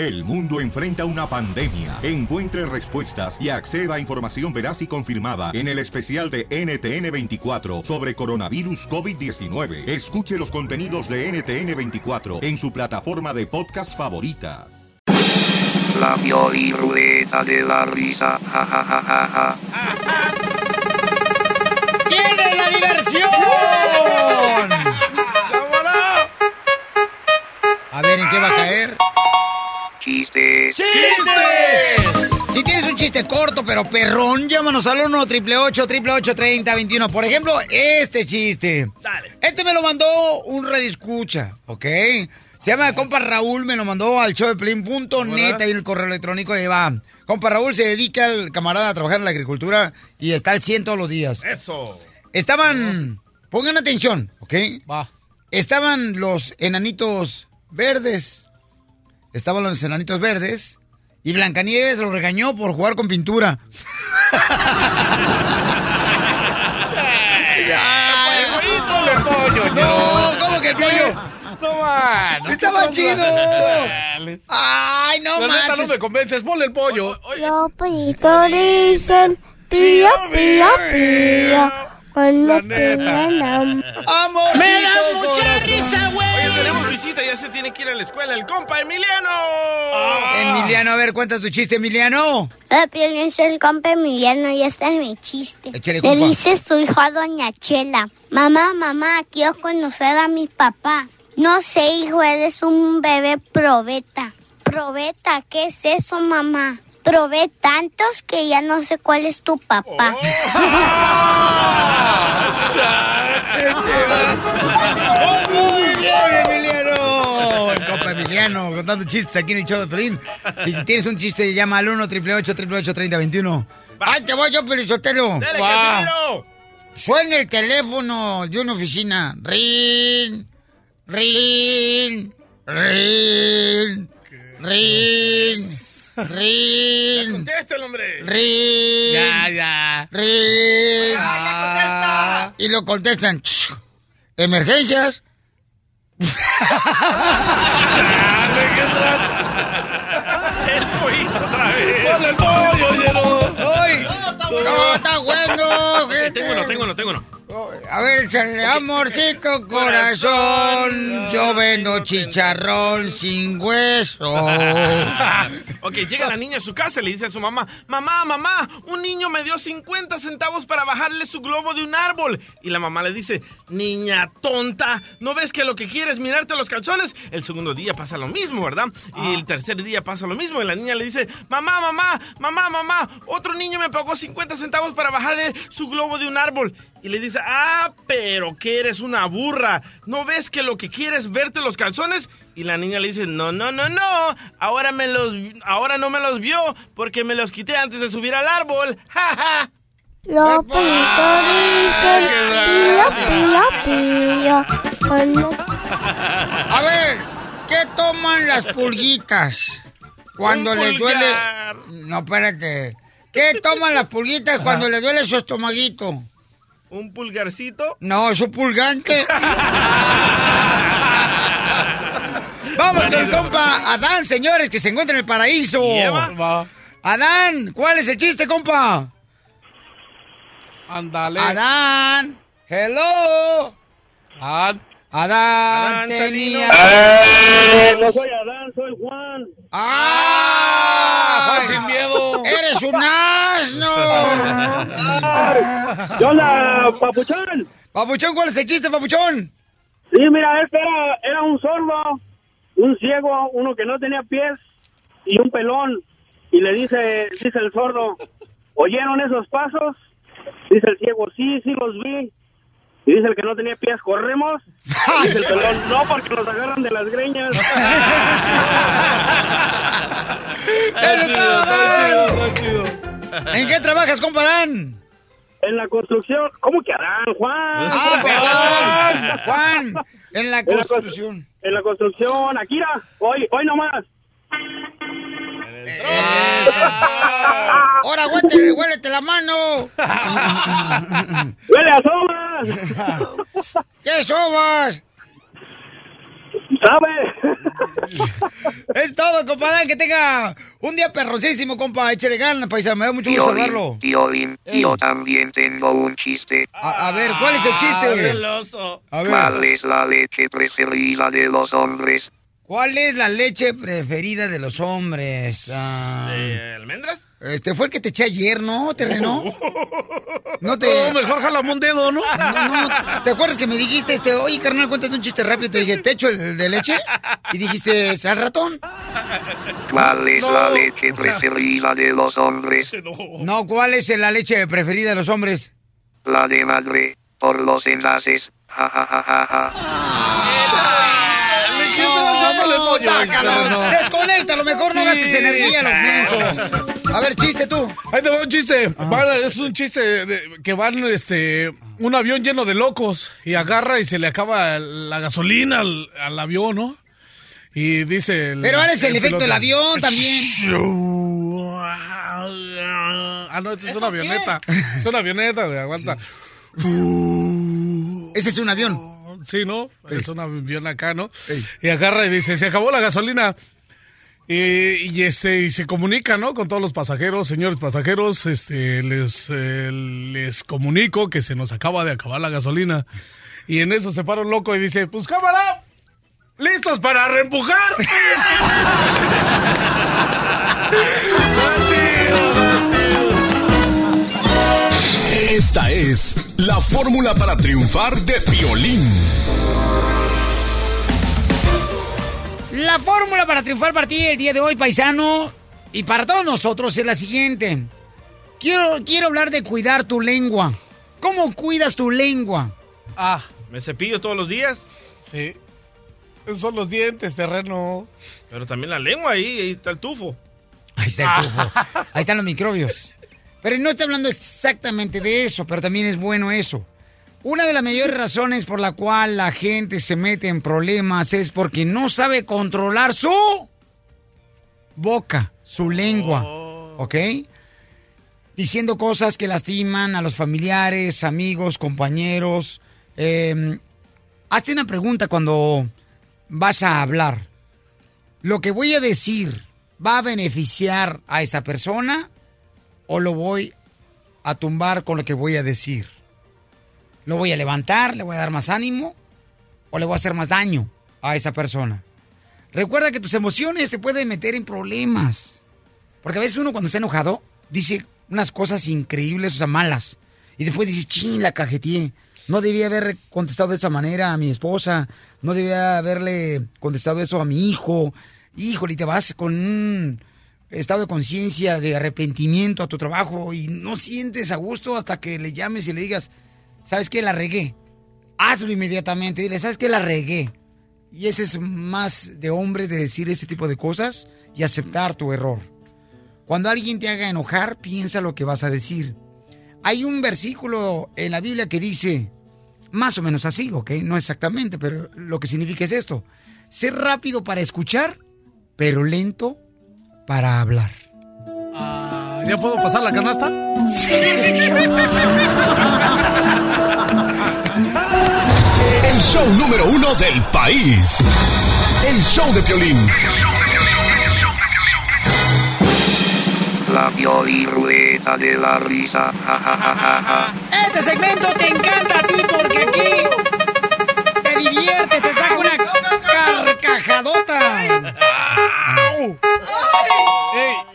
El mundo enfrenta una pandemia. Encuentre respuestas y acceda a información veraz y confirmada en el especial de NTN24 sobre coronavirus COVID-19. Escuche los contenidos de NTN24 en su plataforma de podcast favorita. La y ruleta de la risa. Ja, ja, ja, ja, ja. ¡Viene la diversión! Chistes. ¡Chistes! Si tienes un chiste corto pero perrón, llámanos al 1 888 30 21 Por ejemplo, este chiste. Dale. Este me lo mandó un redescucha, ¿ok? Se llama compa Raúl, me lo mandó al showdeplin.net, ahí en el correo electrónico, ahí va. Compa Raúl se dedica al camarada a trabajar en la agricultura y está al 100 todos los días. Eso. Estaban, pongan atención, ¿ok? Va. Estaban los enanitos verdes. Estaban los enanitos verdes. Y Blancanieves lo regañó por jugar con pintura. pollo, No, ¿cómo que el pollo? No, man. Estaba chido. Ay, no neta no manches. me convences. Ponle el pollo. Los pollitos dicen pío, pío, pío. Amorcito Me da mucha risa, güey. Tenemos visita. Ya se tiene que ir a la escuela. El compa Emiliano. Emiliano, a ver, cuenta tu chiste, Emiliano. La piel el compa Emiliano, ya está en mi chiste. Échale, Le dice su hijo a doña Chela, mamá, mamá, quiero conocer a mi papá. No sé, hijo, eres un bebé probeta. Probeta, ¿qué es eso, mamá? Probé tantos que ya no sé cuál es tu papá. Bien, Emiliano. El compa Emiliano contando chistes aquí en el show de Pelín. Si tienes un chiste, llama al 1 888 3021 ¡Ay, te voy yo, Pelizotelo! Dale. Casimiro. Suena el teléfono de una oficina. Rin, rin, rin, rin, rin, Contesta el hombre. rin. Ya, ya. rin. contesta! Y lo contestan. "Ch, ¿Emergencias? Dale, qué tracha. El pollito otra vez. Ponle el pollo, lleno. ¡Ay! ¡No, está bueno! gente. Tengo uno, tengo uno, tengo uno. A ver, échale, amorcito corazón. Yo vendo chicharrón sin hueso. ok, llega la niña a su casa y le dice a su mamá, mamá, mamá, un niño me dio 50 centavos para bajarle su globo de un árbol. Y la mamá le dice, niña tonta, ¿no ves que lo que quieres es mirarte los calzones? El segundo día pasa lo mismo, ¿verdad? Y el tercer día pasa lo mismo. Y la niña le dice, mamá, mamá, mamá, mamá, otro niño me pagó 50 centavos para bajarle su globo de un árbol. Y le dice, ah, pero que eres una burra. ¿No ves que lo que quieres es verte los calzones? Y la niña le dice, no, no, no, no. Ahora, me los, ahora no me los vio porque me los quité antes de subir al árbol. ¡Ja, ja! Pollitos dicen pío, pío, pío. A ver, ¿qué toman las pulguitas cuando les duele? No, espérate. ¿Qué toman las pulguitas cuando les duele su estomaguito? Un pulgarcito. No, es un pulgante. Vamos con el compa Adán, señores, que se encuentra en el paraíso. Adán, ¿cuál es el chiste, compa? Ándale. Adán, hello. Adán. Adán, Adán, tenía... no soy Adán, soy Juan. ¡Ah! Juan sin miedo. ¡Eres un asno! ¿Qué onda, papuchón? Papuchón, ¿cuál es el chiste, papuchón? Sí, mira, este era, era un sordo, un ciego, uno que no tenía pies y un pelón. Y le dice, dice el sordo, ¿oyeron esos pasos? Dice el ciego, sí, sí los vi. Y dice el que no tenía pies, ¿corremos? Y dice el pelón, no, porque nos agarran de las greñas. ¡Eso está mal! ¿En qué trabajas, compa Adán? En la construcción, ¿cómo que Adán, Juan? Ah, perdón. Juan, en la construcción. constru- en la construcción, Akira, hoy, hoy nomás. Ahora, huélete, huélete la mano. ¡Huele a somas! ¿Qué sobas? ¿Sabe? Es todo, compadre. Que tenga un día perrosísimo, compa. Échale ganas, paisa. Me da mucho gusto. Piolín, Piolín, yo también tengo un chiste. A, a ver, ¿cuál es el chiste? el oso. A ver, ¿Cuál es la leche preferida de los hombres? ¿Cuál es la leche preferida de los hombres? Ah, ¿De almendras? este fue el que te eché ayer, ¿no, terreno? No te... No, mejor jalame un dedo, ¿no? No, no, ¿te acuerdas que me dijiste, este, oye, carnal, cuéntate un chiste rápido? Te dije, ¿te echo el de leche? Y dijiste, ¿al ratón? ¿Cuál es No, la leche preferida de los hombres? No, ¿cuál es la leche preferida de los hombres? La de madre, por los enlaces. Ja, ja, ja, ja, ja. Sácalo. No. Desconéctalo, mejor no Sí, gastes energía, los mensos. A ver, chiste tú. Ahí te va un chiste. Van- es un chiste de- que van, este, un avión lleno de locos y agarra y se le acaba la gasolina al, al avión, ¿no? Y dice... el- Pero ahora es el efecto del avión también. Ah, no, esta es una avioneta. Es una avioneta, güey, aguanta. Ese es un avión. Sí, ¿no? Es un avión acá, ¿no? Y agarra y dice, se acabó la gasolina. Y, y, este y se comunica, ¿no? Con todos los pasajeros, señores pasajeros, este les eh, les comunico que se nos acaba de acabar la gasolina. Y en eso se para un loco y dice, "Pues cámara, listos para reempujar." Esta es la fórmula para triunfar de Piolín. La fórmula para triunfar para ti el día de hoy, paisano, y para todos nosotros es la siguiente. Quiero, quiero hablar de cuidar tu lengua. ¿Cómo cuidas tu lengua? Ah, Me cepillo todos los días, sí. Esos son los dientes, terreno. pero también la lengua ahí, ahí está el tufo. Ahí está el tufo. Ahí están los microbios. Pero no estoy hablando exactamente de eso, pero también es bueno eso. Una de las mayores razones por la cual la gente se mete en problemas es porque no sabe controlar su boca, su lengua, ¿ok? Diciendo cosas que lastiman a los familiares, amigos, compañeros. Eh, hazte una pregunta cuando vas a hablar. ¿Lo que voy a decir va a beneficiar a esa persona o lo voy a tumbar con lo que voy a decir? ¿Lo voy a levantar, le voy a dar más ánimo o le voy a hacer más daño a esa persona? Recuerda que tus emociones te pueden meter en problemas. Porque a veces uno cuando está enojado dice unas cosas increíbles, o sea, malas. Y después dice, ching, la cajeteé. No debía haber contestado de esa manera a mi esposa. No debía haberle contestado eso a mi hijo. Híjole, y te vas con un estado de conciencia, de arrepentimiento a tu trabajo y no sientes a gusto hasta que le llames y le digas, ¿sabes qué? La regué. Hazlo inmediatamente. Dile, ¿sabes qué? La regué. Y ese es más de hombres de decir ese tipo de cosas y aceptar tu error. Cuando alguien te haga enojar, piensa lo que vas a decir. Hay un versículo en la Biblia que dice, más o menos así, ¿ok? No exactamente, pero lo que significa es esto. Ser rápido para escuchar, pero lento para hablar. Ah, ¿Ya puedo pasar la canasta? El show número uno del país. El show de Piolín. La Piolirrueta de la risa. Ja, ja, ja, ja, ja. Este segmento te encanta a ti porque aquí te divierte, te saca una carcajadota.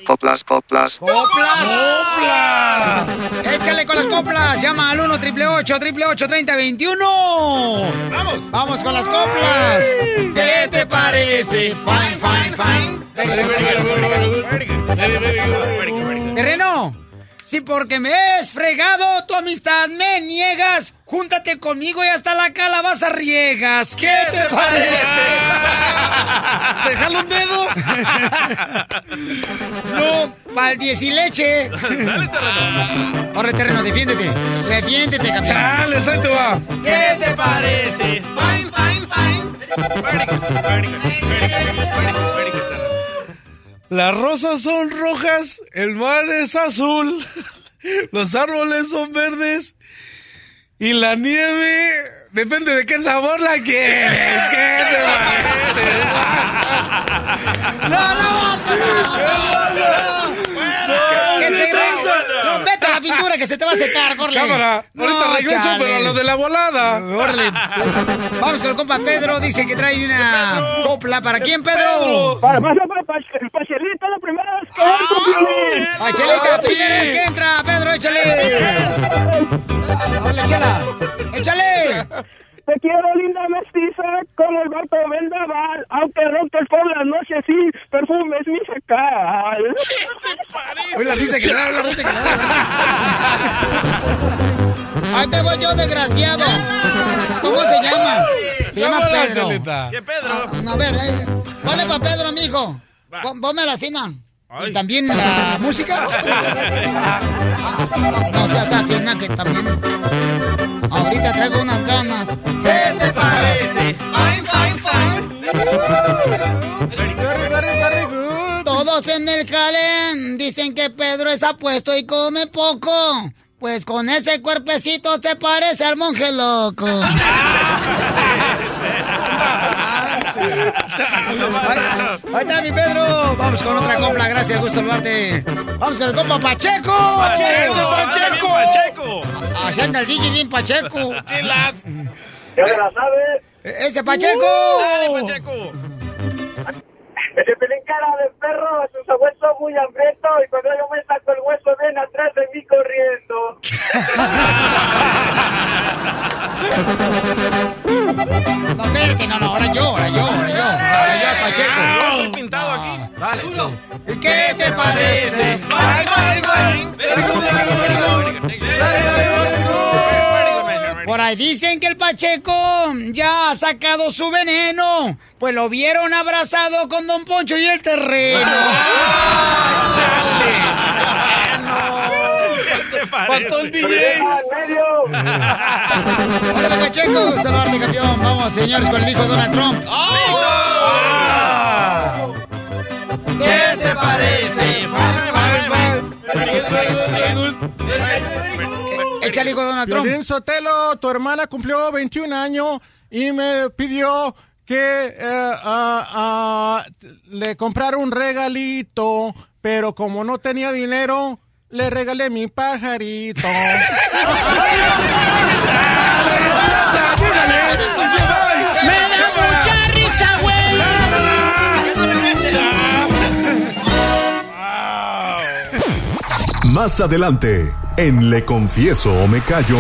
Coplas, coplas. ¡Coplas! ¡Coplas! Échale con las coplas. Llama al 1 888 888 3021 ¡Vamos! ¡Vamos con las coplas! ¿Qué te parece? Fine, fine, fine. Terreno, si porque me has fregado tu amistad me niegas, júntate conmigo y hasta la calabaza riegas. ¿Qué te parece? ¡Déjalo un dedo! No, pa'l diez y leche. Dale, terreno. Corre, terreno, defiéndete. Defiéndete, campeón. ¡Chale, ahí te va! ¿Qué te parece? Fine, fine, fine. Very good, very good, very good, very good, very good, terreno. Las rosas son rojas, el mar es azul, los árboles son verdes y la nieve Depende de qué sabor la quieres. ¿Qué te parece? ¡No, no! ¡Que se! No, vete a la pintura que se te va a secar, corre. Cámara, ahorita regreso, pero a lo de la volada. Órale. Vamos con el compa Pedro. Dice que trae una copla. ¿Para quién, Pedro? Para, para, para, para, para Chelita, la primera vez que entro, Piolín. ¡Ay, Chelita! ¡Primera vez que entra! ¡Pedro, échale! ¡Órale, Chela! ¡Échale! Te quiero, linda mestiza, como el barco vendaval, aunque rompes por las noches, sí, perfume es mi sacal. Hoy la risa que da, la risa que da. Ahí te voy yo, desgraciado. ¿Cómo se llama? Se llama Pedro. ¿Qué Pedro? Ah, a ver, eh, ponle para Pedro, mijo. Va. Pon- Ponme la cena. Ay. ¿Y también la música? No seas así, na, que también. Ahorita traigo unas ganas. ¿Qué te parece? Fine, fine, fine. Todos en el calén dicen que Pedro es apuesto y come poco. Pues con ese cuerpecito se parece al monje loco. Ahí está mi Pedro. Vamos con otra compra. Gracias, gusto saludarte. Vamos con el compa Pacheco. ¡Pacheco! Pacheco. ¡Pacheco! Anda el DJ bien Pacheco. ¿Qué las? Se la sabe. Ese Pacheco. ¡Dale, Pacheco! Ese pelín cara de perro, sus huesos muy hambrientos, y cuando yo me saco el hueso, ven atrás de mí corriendo. No, espérate, no, no, ahora yo, ahora yo, ahora yo. Ahora yo, Yo Pacheco. estoy pintado aquí. Dale, ¿Y ¿Qué te parece? Por ahí dicen que el Pacheco ya ha sacado su veneno. Pues lo vieron abrazado con Don Poncho y el terreno. Pacheco. Saludarte, campeón. Vamos, señores, con el hijo Donald Trump. ¿Qué te parece? Échale, Donald Trump. Piolín Sotelo, tu hermana cumplió 21 años y me pidió que eh, le comprara un regalito, pero como no tenía dinero, le regalé mi pajarito. Más adelante, en Le Confieso o Me Callo,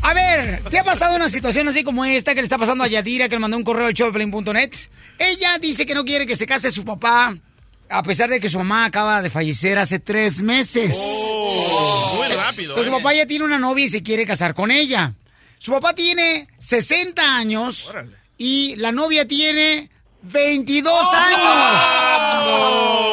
A ver, ¿te ha pasado una situación así como esta que le está pasando a Yadira, que le mandó un correo al showplane.net? Ella dice que no quiere que se case su papá, a pesar de que su mamá acaba de fallecer hace tres meses. Oh, muy rápido. Entonces su eh. papá ya tiene una novia y se quiere casar con ella. Su papá tiene 60 años Órale. y la novia tiene 22 años. No.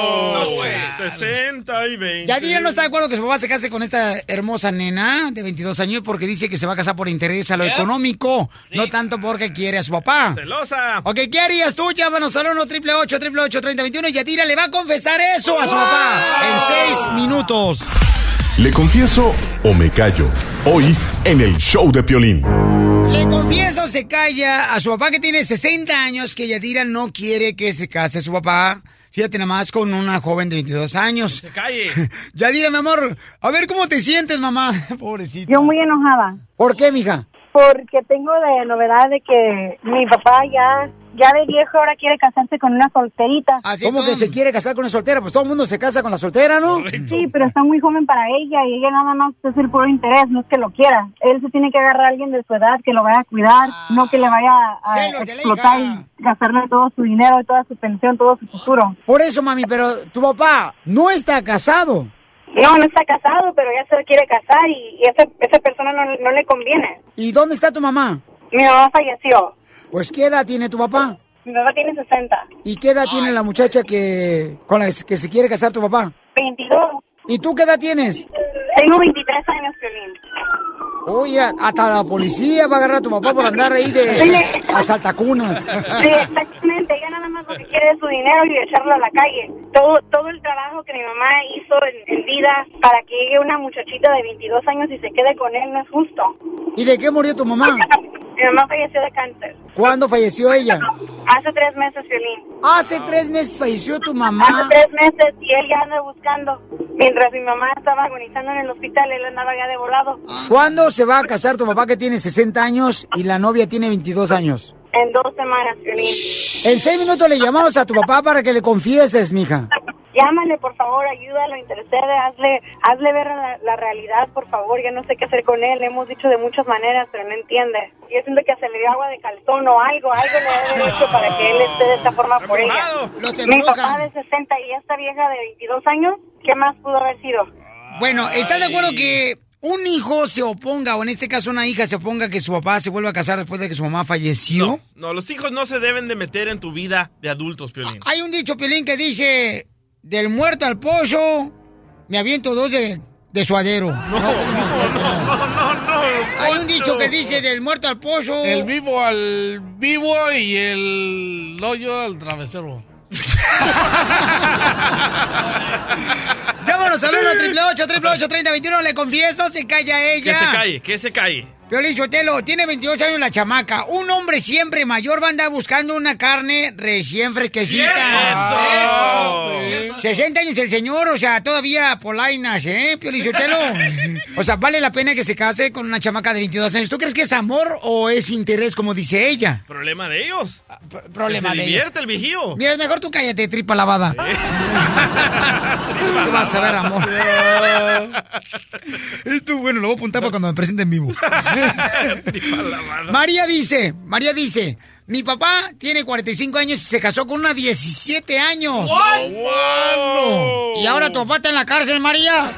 60 y 20. Yadira no está de acuerdo que su papá se case con esta hermosa nena de 22 años porque dice que se va a casar por interés a lo económico, no tanto porque quiere a su papá. Celosa. Ok, ¿qué harías tú? Llámanos al 1 888 888 3021 y Yadira le va a confesar eso a su papá en 6 minutos. Le Confieso o Me Callo. Hoy en el show de Piolín. Le confieso, se calla a su papá que tiene 60 años que Yadira no quiere que se case su papá. Fíjate nada más con una joven de 22 años. Se calle. Yadira, mi amor, a ver cómo te sientes, mamá. Pobrecita. Yo muy enojada ¿Por qué, mija? porque tengo de novedad de que mi papá ya ya de viejo ahora quiere casarse con una solterita. ¿Cómo que se quiere casar con una soltera? Pues todo el mundo se casa con la soltera, ¿no? Sí, pero está muy joven para ella y ella nada más es el puro interés, no es que lo quiera. Él se tiene que agarrar a alguien de su edad que lo vaya a cuidar, no que le vaya a explotar y gastarle todo su dinero, toda su pensión, todo su futuro. Por eso, mami, pero tu papá no está casado. No, no está casado, pero ya se quiere casar y, y esa, esa persona no, no le conviene. ¿Y dónde está tu mamá? Mi mamá falleció. Pues, ¿qué edad tiene tu papá? Mi mamá tiene 60. ¿Y qué edad tiene la muchacha que con la que se quiere casar tu papá? 22. ¿Y tú qué edad tienes? Tengo 23 años, Piolín. Oye, hasta la policía va a agarrar a tu papá por andar ahí de asaltacunas. Sí, exactamente. Ella nada más a que quiere es su dinero y echarlo a la calle. Todo todo el trabajo que mi mamá hizo en, en vida para que llegue una muchachita de 22 años y se quede con él no es justo. ¿Y de qué murió tu mamá? Mi mamá falleció de cáncer. ¿Cuándo falleció ella? Hace tres meses, Violín. Hace tres meses falleció tu Hace mamá. tres meses y él ya anda buscando. Mientras mi mamá estaba agonizando en el hospital, él andaba ya de volado. ¿Cuándo se va a casar tu papá que tiene 60 años y la novia tiene 22 años? En dos semanas, Violín. En seis minutos le llamamos a tu papá para que le confieses, mija. Llámale, por favor, ayúdalo, intercede, hazle, hazle ver la, la realidad, por favor. Ya no sé qué hacer con él. Le hemos dicho de muchas maneras, pero no entiende. Yo siento que se le dio agua de calzón o algo, algo le haber hecho para que él esté de esta forma por ella. Mi papá de 60 y esta vieja de 22 años, ¿qué más pudo haber sido? Bueno, ¿estás de acuerdo que un hijo se oponga, o en este caso una hija se oponga a que su papá se vuelva a casar después de que su mamá falleció? No, los hijos no se deben de meter en tu vida de adultos, Piolín. Hay un dicho, Piolín, que dice, del muerto al pollo, me aviento dos de, de suadero. No, Hay un dicho que dice, del muerto al pollo... El vivo al vivo y el hoyo al travesero. Llámanos al 1 888 3021 le confieso, se calla ella. Que se calle, que se calle. Piolín Sotelo, tiene 28 años la chamaca. Un hombre siempre mayor va a andar buscando una carne recién fresquecita. ¡Eso! 60 años el señor, o sea, todavía polainas, ¿eh, Piolín Sotelo? O sea, vale la pena que se case con una chamaca de 22 años. ¿Tú crees que es amor o es interés, como dice ella? Problema de ellos. Problema que se de divierte el vigío. Mira, es mejor tú cállate, tripa lavada. ¿Qué vas a ver, amor? Esto, bueno, lo voy a apuntar para cuando me presente en vivo. María dice, María dice, mi papá tiene 45 años y se casó con una 17 años. Y ahora tu papá está en la cárcel, María.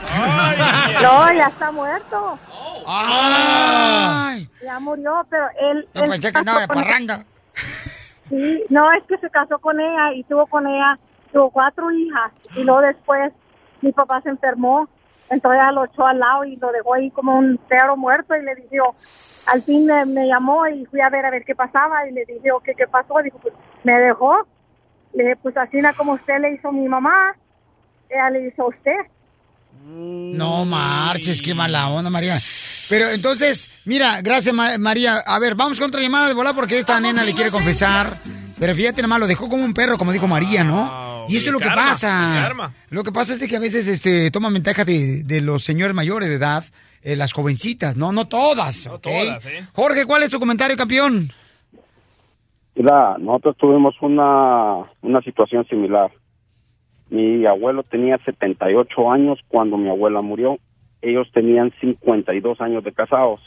No, ya está muerto. Ay. Ya murió, pero él... No él pensé que andaba de parranda. Sí, no, es que se casó con ella y tuvo con ella, tuvo cuatro hijas. Y luego después mi papá se enfermó, entonces ella lo echó al lado y lo dejó ahí como un perro muerto y le dijo, al fin me, me llamó y fui a ver a ver qué pasaba y le dije, ¿qué, qué pasó? Dijo, pues me dejó. Le dije, pues así como usted le hizo a mi mamá, ella le hizo a usted. No marches, qué mala onda, María. Pero entonces, mira, gracias, Ma- María. A ver, vamos con otra llamada de volar porque esta nena le quiere confesar. Pero fíjate nomás, lo dejó como un perro, como dijo María, ¿no? Y esto es lo que karma, pasa. Lo que pasa es de que a veces este, toman ventaja de, de los señores mayores de edad, eh, las jovencitas, ¿no? No todas, ¿ok? todas, ¿eh? Jorge, ¿cuál es tu comentario, campeón? Mira, nosotros tuvimos una, una situación similar. Mi abuelo tenía 78 años cuando mi abuela murió. Ellos tenían 52 años de casados.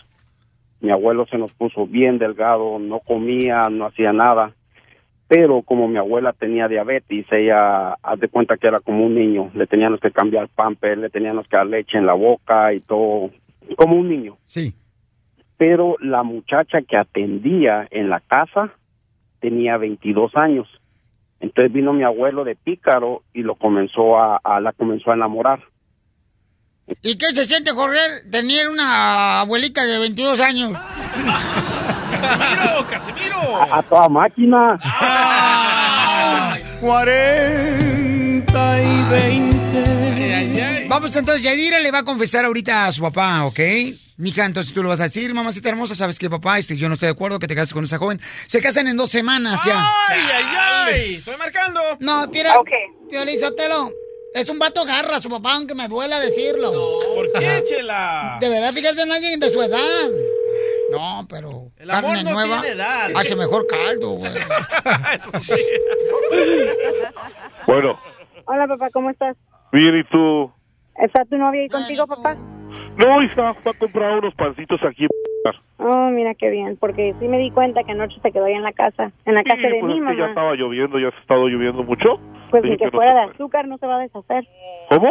Mi abuelo se nos puso bien delgado, no comía, no hacía nada. Pero como mi abuela tenía diabetes, ella, haz de cuenta que era como un niño. Le teníamos que cambiar pamper, le teníamos que dar leche en la boca y todo, como un niño. Sí. Pero la muchacha que atendía en la casa tenía 22 años. Entonces vino mi abuelo de pícaro y lo comenzó a, a- la comenzó a enamorar. ¿Y qué se siente, Jorge, tener una abuelita de 22 años? ¡Casimiro, Casimiro! A, a toda máquina. 40 y 20. Vamos entonces, Yadira le va a confesar ahorita a su papá, ¿ok? Mija, entonces tú lo vas a decir, mamacita hermosa, sabes que papá, este, yo no estoy de acuerdo que te cases con esa joven. Se casan en dos semanas ya. ¡Ay, ay, ay! ¡Estoy marcando! No, mira, Piolín Sotelo, es un vato garra a su papá, aunque me duela decirlo. ¿Por qué, Chela? De verdad, fíjate en alguien de su edad. No, pero El amor carne no nueva tiene edad. hace mejor caldo, güey. Bueno, Hola, papá, ¿cómo estás? bien, ¿y tú? ¿Está tu novia ahí contigo, papá? No, hija, fue a comprar unos pancitos aquí. Oh, mira qué bien, porque sí me di cuenta que anoche se quedó ahí en la casa, en la Sí, casa de pues mi es que ya estaba lloviendo, ya se ha estado lloviendo mucho. Pues ni que fuera de azúcar no se va a deshacer. ¿Cómo?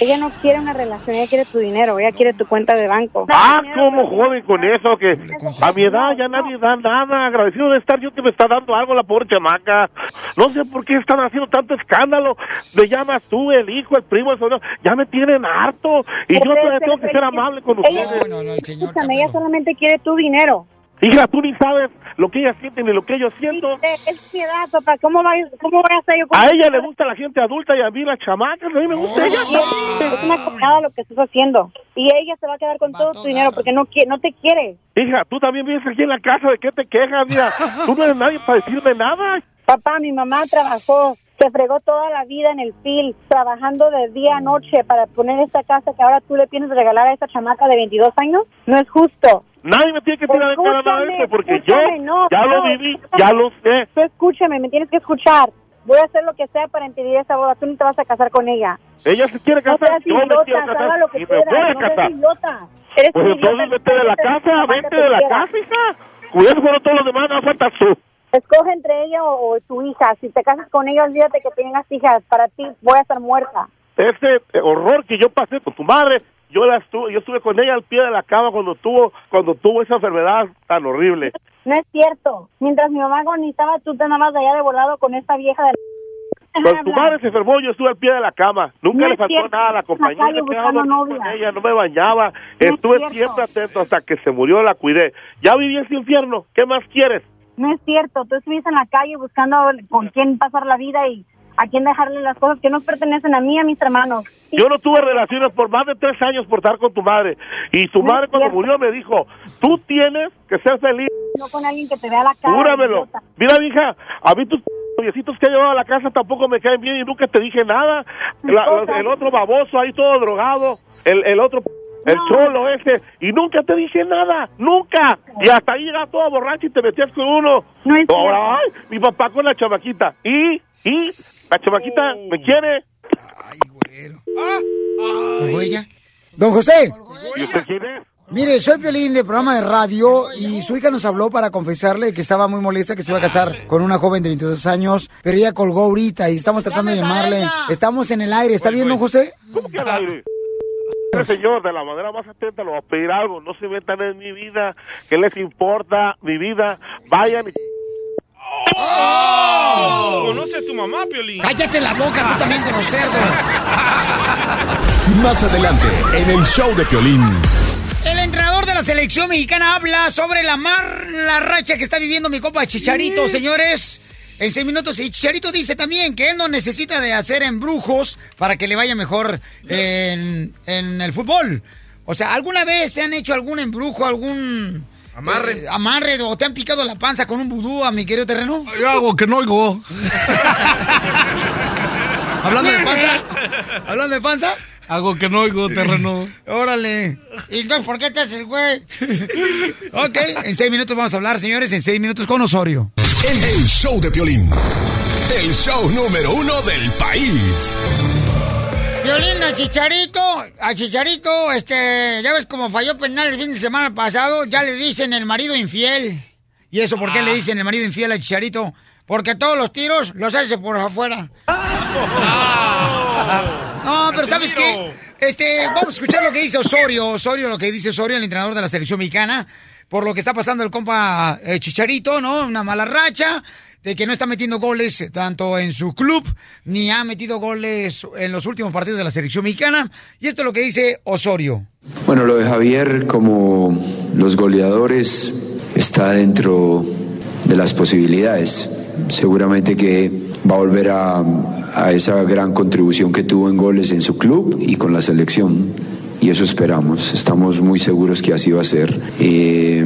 Ella no quiere una relación, ella quiere tu dinero, ella quiere tu cuenta de banco. Ah, ¿cómo joden con eso? Que a mi edad ya nadie da nada. Agradecido de estar yo que me está dando algo la pobre chamaca. No sé por qué están haciendo tanto escándalo. Me llamas tú, el hijo, el primo, el sobrino. Ya me tienen harto. Y yo todavía tengo que ser amable con Ella- ustedes. No, no, el señor. Escúchame, ella solamente quiere tu dinero. Hija, tú ni sabes lo que ella siente ni lo que yo siento. Es, es mi edad, papá. ¿Cómo, va, ¿Cómo voy a hacer yo con A ella le gusta la gente adulta y a mí la chamaca, a mí me gusta ella. Es una cagada lo que estás haciendo. Y ella se va a quedar con todo tu dinero porque no, no te quiere. Hija, tú también vives aquí en la casa, ¿de qué te quejas? Mira, tú no eres nadie para decirme nada. Papá, mi mamá trabajó, se fregó toda la vida en el FIL, trabajando de día a noche para poner esta casa que ahora tú le piensas regalar a esta chamaca de 22 años. No es justo. Nadie me tiene que tirar en cara nada de eso porque yo no, ya lo no, viví, escúchame. ya lo sé. Tú escúchame, me tienes que escuchar. Voy a hacer lo que sea para impedir esa boda. Tú no te vas a casar con ella. Ella se quiere No casar, seas yo me idiota, quiero haga casar lo que y me quieras, voy a no casar. idiota. Eres Pues entonces vete de la casa, vete de la casa, hija. Cuidado con todos los demás, no faltas tú. Escoge entre ella o, o tu hija. Si te casas con ella, olvídate que tengas hijas. Para ti voy a estar muerta. Ese eh, horror que yo pasé con tu madre, yo la estuve, yo estuve con ella al pie de la cama cuando tuvo, cuando tuvo esa enfermedad tan horrible. No es cierto. Mientras mi mamá agonizaba, tú te andabas allá de volado con esta vieja de... Cuando tu madre se enfermó, yo estuve al pie de la cama. Nunca No le faltó nada a la compañía. con ella, no me bañaba. No estuve siempre atento hasta que se murió, la cuidé. Ya viví ese infierno. ¿Qué más quieres? No es cierto. Tú estuviste en la calle buscando con quién pasar la vida y a quién dejarle las cosas que no pertenecen a mí a mis hermanos. Yo no tuve relaciones por más de tres años por estar con tu madre. Y tu No madre cuando murió me dijo, tú tienes que ser feliz. No con alguien que te vea la cara. Júramelo. Mira, hija, a mí tus noviecitos que he llevado a la casa tampoco me caen bien y nunca te dije nada. La- el otro baboso ahí todo drogado, el, el otro, el cholo ese, y nunca te dije nada, nunca. Y hasta ahí llegas todo borracho y te metías con uno. No es Ahora, ay, mi papá con la chamaquita. Y, y, la chamaquita me quiere. ¿Colgó ella? Don José. ¿Y usted quién es? Mire, soy Piolín de programa de radio y su hija nos habló para confesarle que estaba muy molesta que se iba a casar con una joven de 22 años, pero ella colgó ahorita y estamos tratando de llamarle. Estamos en el aire, ¿está bien, don José? ¿Cómo que al aire? Este señor, de la manera más atenta, lo va a pedir algo. No se metan en mi vida. ¿Qué les importa mi vida? Vayan y... Oh. ¿Conoce a tu mamá, Piolín? Cállate la boca, tú también cerdos. Más adelante, en el show de Piolín. El entrenador de la selección mexicana habla sobre la mar, la racha que está viviendo mi compa Chicharito, señores. En seis minutos. Y Chicharito dice también que él no necesita de hacer embrujos para que le vaya mejor en, en el fútbol. O sea, ¿alguna vez te han hecho algún embrujo, algún Amarre. eh, amarre o te han picado la panza con un vudú a mi querido terreno? Yo hago que no oigo. Hablando de panza. Hablando de panza. Hago que no oigo, terreno. Órale. ¿Y entonces por qué te haces el güey? ok, en seis minutos vamos a hablar, señores, en seis minutos con Osorio. El, el show de Piolín. El show número uno del país. Violín, a Chicharito, a Chicharito, este, ya ves cómo falló penal el fin de semana pasado, ya le dicen el marido infiel. ¿Y eso por qué le dicen el marido infiel a Chicharito? Porque todos los tiros los hace por afuera. No, pero ¿sabes qué? Este, vamos a escuchar lo que dice Osorio, Osorio, lo que dice Osorio, el entrenador de la selección mexicana, por lo que está pasando el compa eh, Chicharito, ¿no? Una mala racha, de que no está metiendo goles tanto en su club, ni ha metido goles en los últimos partidos de la selección mexicana. Y esto es lo que dice Osorio. Bueno, lo de Javier como los goleadores está dentro de las posibilidades. Seguramente que va a volver a, a esa gran contribución que tuvo en goles en su club y con la selección. Y eso esperamos. Estamos muy seguros que así va a ser. Eh,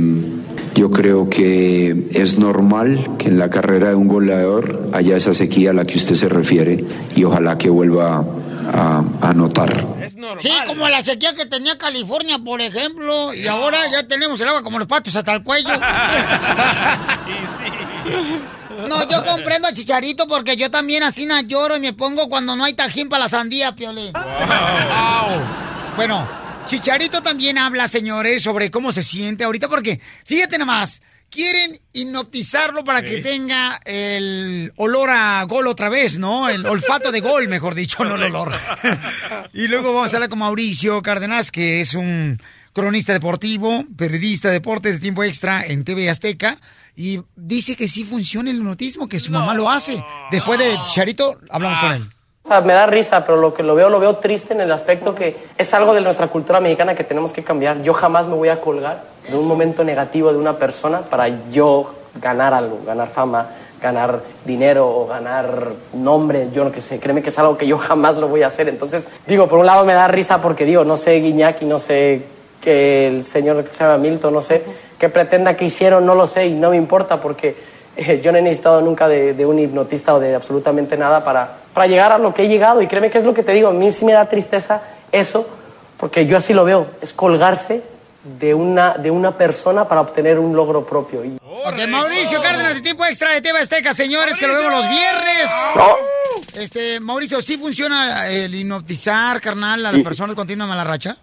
yo creo que es normal que en la carrera de un goleador haya esa sequía a la que usted se refiere y ojalá que vuelva a, a notar. Sí, como la sequía que tenía California, por ejemplo, y ahora ya tenemos el agua como los patos hasta el cuello. No, yo comprendo a Chicharito porque yo también así na lloro y me pongo cuando no hay tajín para la sandía, Piolín. Bueno, Chicharito también habla, señores, sobre cómo se siente ahorita porque, fíjate nomás, quieren hipnotizarlo para que tenga el olor a gol otra vez, ¿no? El olfato de gol, mejor dicho, no el olor. y luego vamos a hablar con Mauricio Cárdenas, que es un cronista deportivo, periodista de deportes de tiempo extra en TV Azteca, y dice que sí funciona el hipnotismo, que su mamá lo hace. Después de Chicharito, hablamos con él. O sea, me da risa, pero lo que lo veo, lo veo triste en el aspecto que es algo de nuestra cultura mexicana que tenemos que cambiar. Yo jamás me voy a colgar de un momento negativo de una persona para yo ganar algo, ganar fama, ganar dinero o ganar nombre, yo no que sé, créeme que es algo que yo jamás lo voy a hacer. Entonces, digo, por un lado me da risa porque digo, no sé Guiñac y no sé que el señor que se llama Milton, no sé, qué pretenda que hicieron, no lo sé y no me importa porque eh, yo no he necesitado nunca de, de un hipnotista o de absolutamente nada para, para llegar a lo que he llegado y créeme que es lo que te digo, a mí sí me da tristeza eso porque yo así lo veo, es colgarse de una, de una persona para obtener un logro propio. Y- Ok, Mauricio Cárdenas de tiempo extra de TV Azteca, señores, que lo vemos los viernes. Este, Mauricio, ¿sí funciona el hipnotizar, carnal, a las personas cuando tienen una mala racha?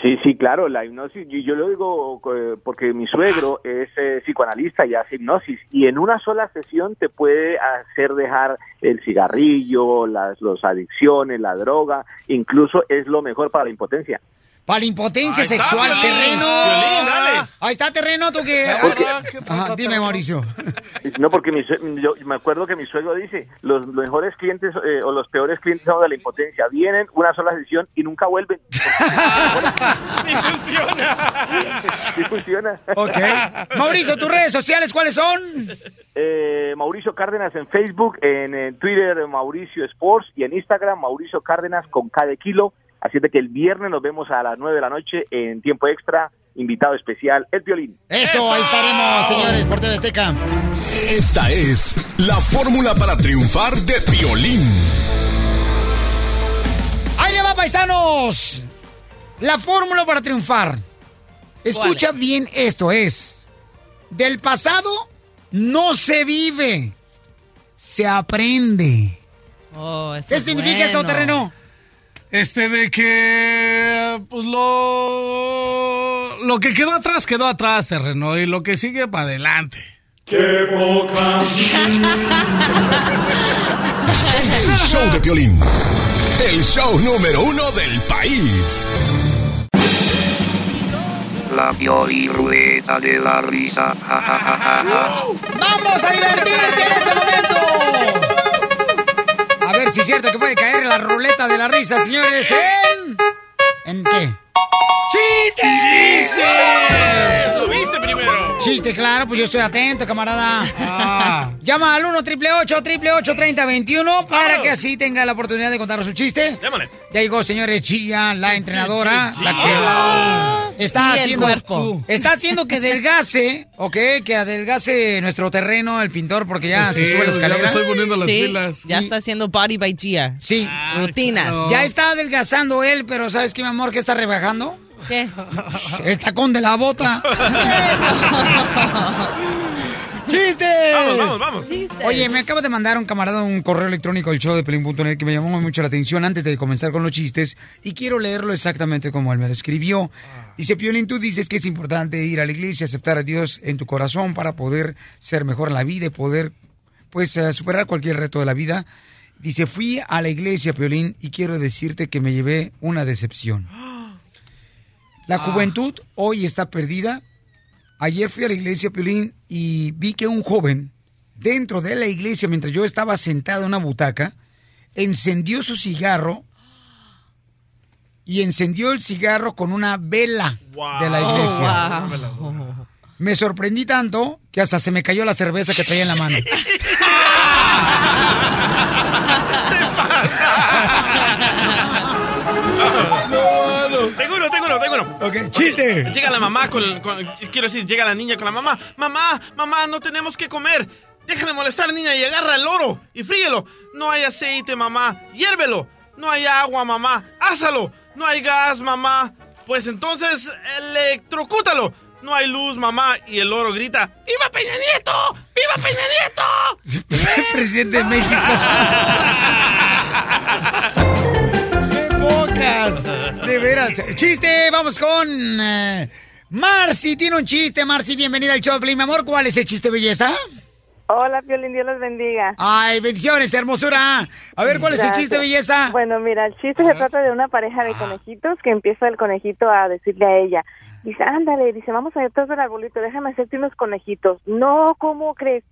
Sí, sí, claro, la hipnosis, y yo lo digo eh, porque mi suegro es eh, psicoanalista y hace hipnosis, y en una sola sesión te puede hacer dejar el cigarrillo, las los adicciones, la droga, incluso es lo mejor para la impotencia. Para la impotencia Ahí sexual, terreno. Dale. Ahí está, terreno, tú que... Ajá, dime, Mauricio. No, porque mi yo me acuerdo que mi suegro dice, los mejores clientes eh, o los peores clientes son de la impotencia, vienen una sola sesión y nunca vuelven. ¡Sí funciona! Sí funciona. Ok. Mauricio, ¿tus redes sociales cuáles son? Eh, Mauricio Cárdenas en Facebook, en, eh, Twitter Mauricio Sports y en Instagram Mauricio Cárdenas con cada kilo. Así es de que el viernes nos vemos a las 9 de la noche en tiempo extra, invitado especial, el violín. Eso, ahí estaremos, señores, por TV Azteca. Esta es la fórmula para triunfar de violín. ¡Ahí le va, paisanos! La fórmula para triunfar. Escucha bien esto, es... Del pasado no se vive, se aprende. Oh, eso ¿Qué es significa eso, terreno? Este de que pues lo lo que quedó atrás quedó atrás, terreno, y lo que sigue para adelante. ¡Qué poca! El show de violín. El show número uno del país. La Pioli Rueda de la Risa. Ja, ja, ja, ja, ja. ¡Vamos a divertirte! Es cierto que puede caer la ruleta de la risa, señores, en... ¿En qué? ¡Chiste! ¡Chiste! Chiste, claro, pues yo estoy atento, camarada. Llama al 1 888 3021 para que así tenga la oportunidad de contar su chiste. Démosle. Ya llegó, señores, Chilla, la entrenadora, la que está Y el haciendo cuerpo. está haciendo que adelgace, ¿ok? Que adelgace nuestro terreno, el pintor, porque ya Sí, se sube la ya me escalera. estoy poniendo las Sí, pilas. ya está haciendo body by Gia. Sí. Rutina. claro. Ya está adelgazando él, pero ¿sabes qué, mi amor? ¿Qué está rebajando? ¿Qué? El tacón de la bota. ¡Chistes! Vamos, vamos, vamos. Oye, me acaba de mandar un camarada un correo electrónico del show de Pelín.net que me llamó mucho la atención antes de comenzar con los chistes y quiero leerlo exactamente como él me lo escribió. Dice, Piolín, tú dices que es importante ir a la iglesia, aceptar a Dios en tu corazón para poder ser mejor en la vida y poder, pues, eh, superar cualquier reto de la vida. Dice, fui a la iglesia, Piolín, y quiero decirte que me llevé una decepción. La juventud hoy está perdida. Ayer fui a la iglesia, Piolín, y vi que un joven, dentro de la iglesia, mientras yo estaba sentado en una butaca, encendió su cigarro y encendió el cigarro con una vela de la iglesia. Oh, Me sorprendí tanto que hasta se me cayó la cerveza que traía en la mano. Tengo uno, tengo uno, tengo uno. Ok, chiste. Llega la mamá con, con- Quiero decir, llega la niña con la mamá. Mamá, mamá, no tenemos que comer. Deja de molestar, niña, y agarra el oro y fríelo. No hay aceite, mamá. Hiérvelo. No hay agua, mamá. Házalo. No hay gas, mamá. Pues entonces, electrocútalo. No hay luz, mamá. Y el oro grita: ¡Viva Peña Nieto! ¡Viva Peña Nieto! Presidente de México. ¡Qué pocas! De veras. Chiste, vamos con eh, Marcy. Tiene un chiste, Marcy. Bienvenida al show, mi amor. ¿Cuál es el chiste, belleza? Hola, Piolín, Dios los bendiga. Ay, bendiciones, hermosura. A ver, ¿cuál es el chiste, belleza? Bueno, mira, el chiste se trata de una pareja de conejitos que empieza el conejito a decirle a ella. Dice, ándale, dice, vamos a detrás del arbolito, déjame hacerte unos conejitos. No, ¿cómo crees?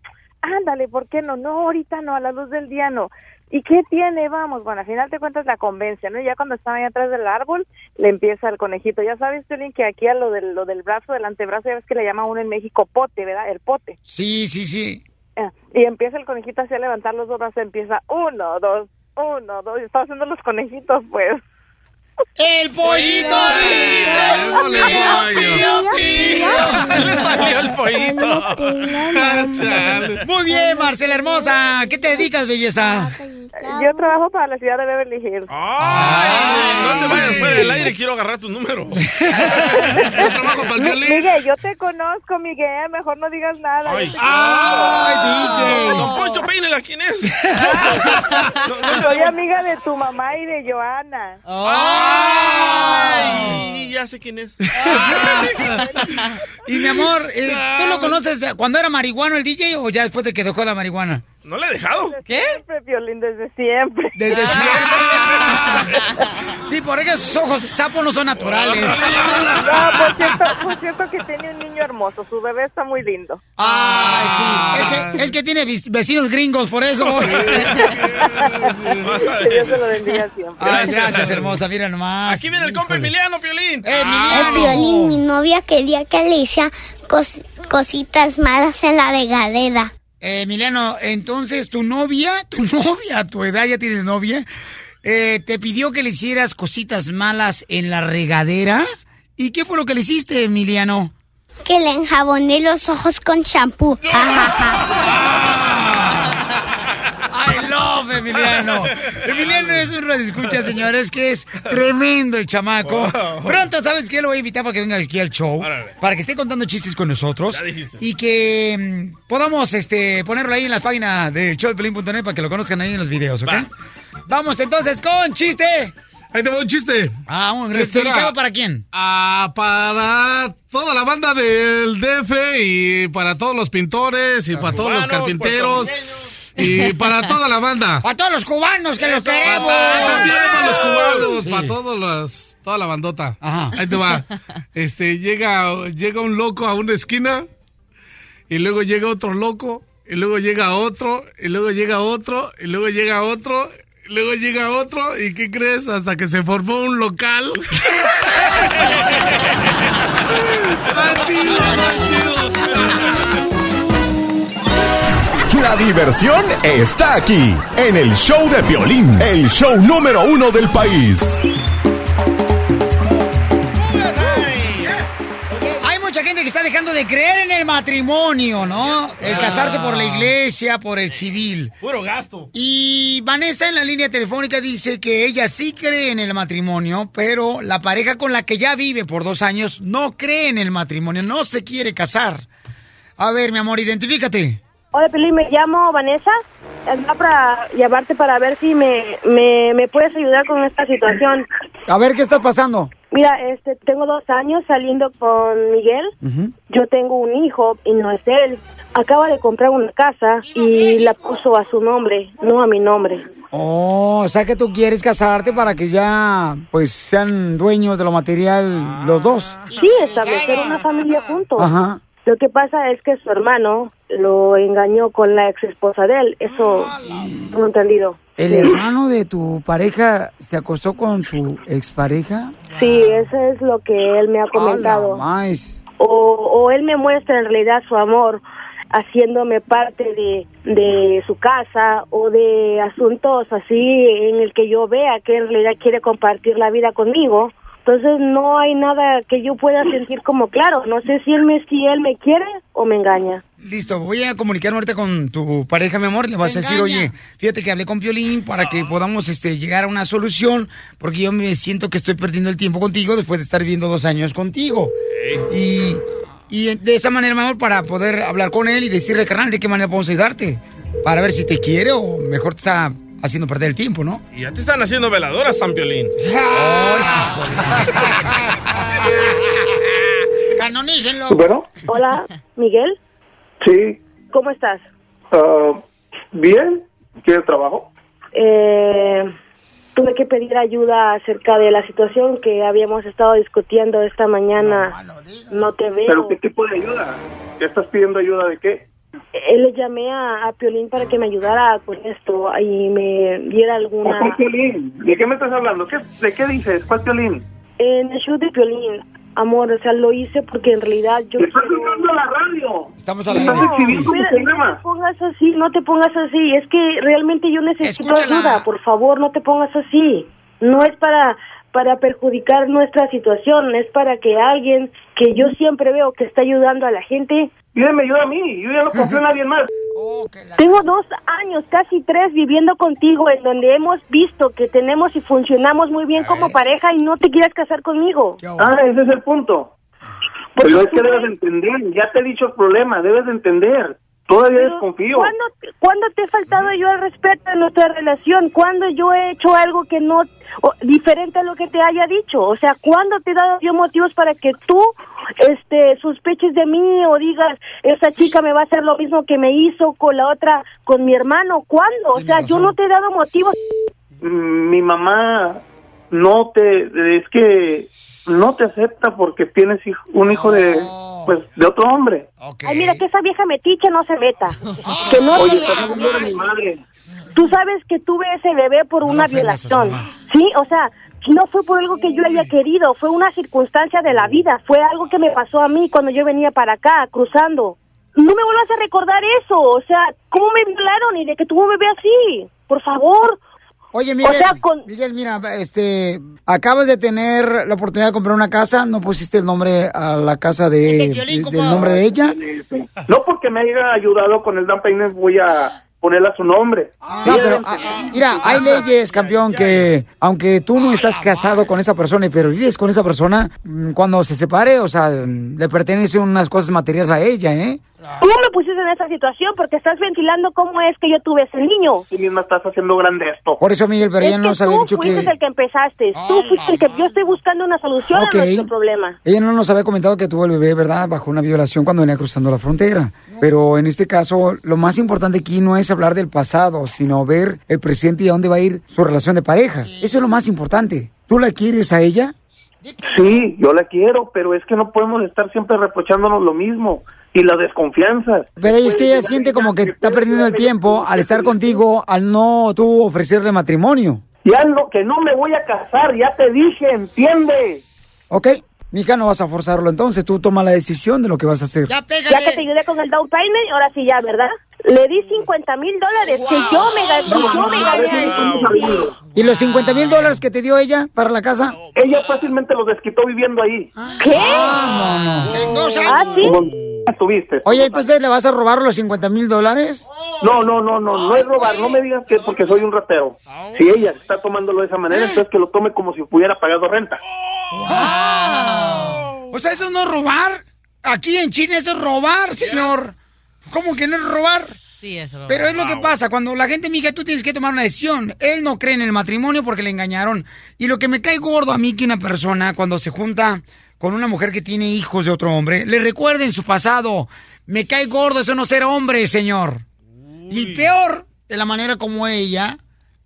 Ándale, ¿por qué no? No, ahorita no, a la luz del día no. ¿Y qué tiene? Vamos, bueno, al final te cuentas la convence, ¿no? Y ya cuando estaba ahí atrás del árbol, le empieza el conejito. Ya sabes, Piolín, que aquí a lo del, lo del brazo, del antebrazo, ya ves que le llama uno en México pote, ¿verdad? El pote. Sí, sí, sí. Eh, Y empieza el conejito así a levantar los dos brazos, empieza uno, dos, uno, dos, y está haciendo los conejitos, pues. ¡El pollito dice! Le salió el pollito. Muy bien, Marcela hermosa. ¿Qué te dedicas, belleza? Yo trabajo para la ciudad de Beverly Hills. Ay, no te vayas fuera del aire, quiero agarrar tu número. Mi- Miguel, yo te conozco, Miguel, mejor no digas nada. Ay. yo te conozco. Don Poncho, peínela, ¿quién es? Soy amiga de tu mamá y de Joana. Ay, ya sé quién es. Y mi amor, eh, ¿tú lo conoces cuando era marihuano el DJ o ya después de que dejó la marihuana? ¿No le he dejado? ¿Qué? Siempre, Piolín, desde siempre. Desde siempre. Sí, por eso sus ojos de sapo no son naturales. No, por cierto, por cierto que tiene un niño hermoso. Su bebé está muy lindo. Ay, sí. Es que, es que tiene vecinos gringos, por eso. Que Dios se lo bendiga siempre. Ay, gracias, hermosa. Mira nomás. Aquí viene el compa Emiliano, Piolín. ¡Eh, El violín, mi novia quería que le hiciera cos- cositas malas en la regadera. Eh, Emiliano, entonces tu novia, tu novia, tu edad ya tienes novia, eh, te pidió que le hicieras cositas malas en la regadera. ¿Y qué fue lo que le hiciste, Emiliano? Que le enjaboné los ojos con champú. Emiliano. Emiliano es un radioescucha, señores, que es tremendo el chamaco. Wow. Pronto, ¿sabes qué? Lo voy a invitar para que venga aquí al show, para que esté contando chistes con nosotros y que mm, podamos este, ponerlo ahí en la página de showdelpelín.net para que lo conozcan ahí en los videos, ¿ok? Vamos entonces con chiste. Ahí te va un chiste. Ah, un Este dedicado para quién? Ah, para toda la banda del DF y para todos los pintores y para todos los carpinteros y para toda la banda. Para todos los cubanos que los queremos. Para los cubanos, Sí. para todos los, toda la bandota. Ahí te va. Este, llega, llega un loco a una esquina y luego llega otro loco y luego llega otro y luego llega otro y luego llega otro y luego llega otro y ¿qué crees? Hasta que se formó un local. Está chido, está chido. La diversión está aquí, en el show de violín, el show número uno del país. Hay mucha gente que está dejando de creer en el matrimonio, ¿no? El casarse por la iglesia, por el civil. Puro gasto. Y Vanessa en la línea telefónica dice que ella sí cree en el matrimonio, pero la pareja con la que ya vive por dos años no cree en el matrimonio, no se quiere casar. A ver, mi amor, identifícate. Hola, Pili, me llamo Vanessa. Andaba para llamarte para ver si me, me, me puedes ayudar con esta situación. A ver, ¿qué está pasando? Mira, este, tengo dos años saliendo con Miguel. Yo tengo un hijo y no es él. Acaba de comprar una casa y la puso a su nombre, no a mi nombre. Oh, o sea que tú quieres casarte para que ya, pues, sean dueños de lo material los dos. Sí, establecer una familia juntos. Ajá. Lo que pasa es que su hermano lo engañó con la ex esposa de él. Eso no he entendido. ¿El hermano de tu pareja se acostó con su expareja? Sí, eso es lo que él me ha comentado. O, o él me muestra en realidad su amor haciéndome parte de, de su casa o de asuntos así en el que yo vea que en realidad quiere compartir la vida conmigo. Entonces no hay nada que yo pueda sentir como claro. No sé si él me, si él me quiere o me engaña. Listo, voy a comunicarme ahorita con tu pareja, mi amor. Le vas a decir, oye, fíjate que hablé con Piolín para que podamos este, llegar a una solución, porque yo me siento que estoy perdiendo el tiempo contigo después de estar viviendo dos años contigo. Y, y de esa manera, mi amor, para poder hablar con él y decirle, carnal, de qué manera podemos ayudarte. Para ver si te quiere o mejor te está haciendo perder el tiempo, ¿no? Y ya te están haciendo veladoras, San Piolín. Oh, Canonícenlo. Bueno, Hola, Miguel. sí, ¿Cómo estás? ah, bien, ¿quieres trabajo? Eh, tuve que pedir ayuda acerca de la situación que habíamos estado discutiendo esta mañana. No te veo. ¿Pero qué tipo de ayuda? ¿Qué estás pidiendo ayuda de qué? Eh, le llamé a, a Piolín para que me ayudara con esto y me diera alguna... ¿Cuál Piolín? ¿De qué me estás hablando? ¿Qué- ¿De qué dices? ¿Cuál Piolín? En el show de Piolín, amor, o sea, lo hice porque en realidad yo... ¡Estás quiero- usando la radio! Estamos No, a la mira, programa. no te pongas así, no te pongas así. Es que realmente yo necesito Escúchala. ayuda. Por favor, no te pongas así. No es para para perjudicar nuestra situación, es para que alguien que yo siempre veo que está ayudando a la gente. Pídeme ayuda a mí, yo ya no confío en nadie más. Tengo dos años, casi tres, viviendo contigo, en donde hemos visto que tenemos y funcionamos muy bien como pareja y no te quieres casar conmigo. Ah, ese es el punto. Pero es que debes de entender, ya te he dicho el problema, debes de entender. Todavía desconfío. ¿Cuándo, ¿Cuándo te he faltado yo al respeto de nuestra relación? ¿Cuándo yo he hecho algo que no, o- diferente a lo que te haya dicho? O sea, ¿cuándo te he dado yo motivos para que tú, este, sospeches de mí o digas, esa chica me va a hacer lo mismo que me hizo con la otra, con mi hermano? ¿Cuándo? O sea, yo no te he dado motivos. Mm, Mi mamá no te, es que no te acepta porque tienes hijo- un hijo de, pues, de otro hombre. Ay, mira, que esa vieja metiche no se meta. Que no Oye, se mi madre. Tú sabes que tuve ese bebé por una violación, ¿sí? O sea, no fue por algo que yo haya querido, fue una circunstancia de la vida, fue algo que me pasó a mí cuando yo venía para acá, cruzando. No me vuelvas a recordar eso, o sea, ¿cómo me violaron y de que tuvo un bebé así? Por favor. Oye, Miguel, O sea, Miguel, mira, este, acabas de tener la oportunidad de comprar una casa, no pusiste el nombre a la casa de, de- del nombre de ella. No porque me haya ayudado con el down payment voy a ponerle a su nombre. No, pero ah, mira, hay leyes, campeón, que aunque tú no estás casado con esa persona, pero vives con esa persona, mm, cuando se separe, o sea, mm, le pertenecen unas cosas materiales a ella, ¿eh? Tú me pusiste en esa situación porque estás ventilando cómo es que yo tuve ese niño. Tú misma estás haciendo grande esto. Por eso, Miguel, pero es ella que no nos había tú dicho fuiste que... el que empezaste, tú fuiste el que yo estoy buscando una solución Ok. a nuestro problema. Ella no nos había comentado que tuvo el bebé, ¿verdad? Bajo una violación cuando venía cruzando la frontera. Pero en este caso, lo más importante aquí no es hablar del pasado, sino ver el presente y a dónde va a ir su relación de pareja. Eso es lo más importante. ¿Tú la quieres a ella? Sí, yo la quiero, pero es que no podemos estar siempre reprochándonos lo mismo. Y las desconfianzas. Pero es que ella siente como que está perdiendo el tiempo al estar contigo, al no tú ofrecerle matrimonio. Ya no, que no me voy a casar, ya te dije, entiende. ¿Ok? Mija, no vas a forzarlo entonces, tú toma la decisión de lo que vas a hacer. Ya que te ayudé con el down payment, ahora sí ya, ¿verdad? Le di 50 mil dólares que yo me gané. que yo me gané. ¿Y los 50 mil dólares que te dio ella para la casa? Ella fácilmente los desquitó viviendo ahí. ¿Qué? Ah, no, no. ¿Ah, sí? Estuviste. Oye, entonces le vas a robar los 50 mil dólares? No, no, no, no, no es robar, no me digas que es porque soy un ratero. Si ella está tomándolo de esa manera, entonces que lo tome como si hubiera pagado renta. O sea, eso no es robar. Aquí en China eso es robar, señor. ¿Cómo que no es robar? Sí, eso. Pero es lo que pasa, cuando la gente, mija, tú tienes que tomar una decisión. Él no cree en el matrimonio porque le engañaron. Y lo que me cae gordo a mí que una persona cuando se junta con una mujer que tiene hijos de otro hombre, le recuerden su pasado. Me cae gordo eso no ser hombre, señor. Y peor, de la manera como ella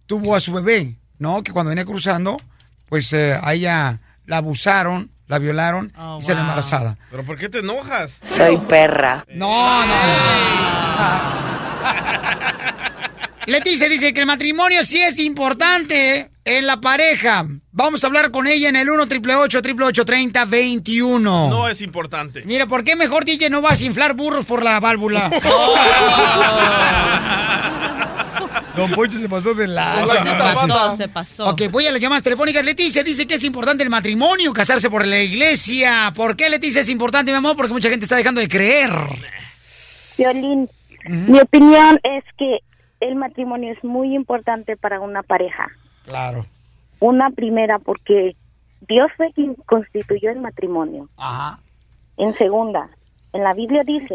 tuvo a su bebé, ¿no? Que cuando venía cruzando, pues eh, a ella la abusaron, la violaron y se la embarazada. ¿Pero por qué te enojas? Soy perra. No, no. Leticia dice que el matrimonio sí es importante en la pareja. Vamos a hablar con ella en el 1 888 30 21 No es importante. Mira, ¿por qué mejor DJ no vas a inflar burros por la válvula? Don Poncho se pasó de la... Se pasó, se pasó. Ok, voy a las llamadas telefónicas. Leticia dice que es importante el matrimonio, casarse por la iglesia. ¿Por qué, Leticia, es importante, mi amor? Porque mucha gente está dejando de creer. Violín, mi opinión es que el matrimonio es muy importante para una pareja. Claro. Una primera, porque Dios fue quien constituyó el matrimonio. Ajá. En segunda, en la Biblia dice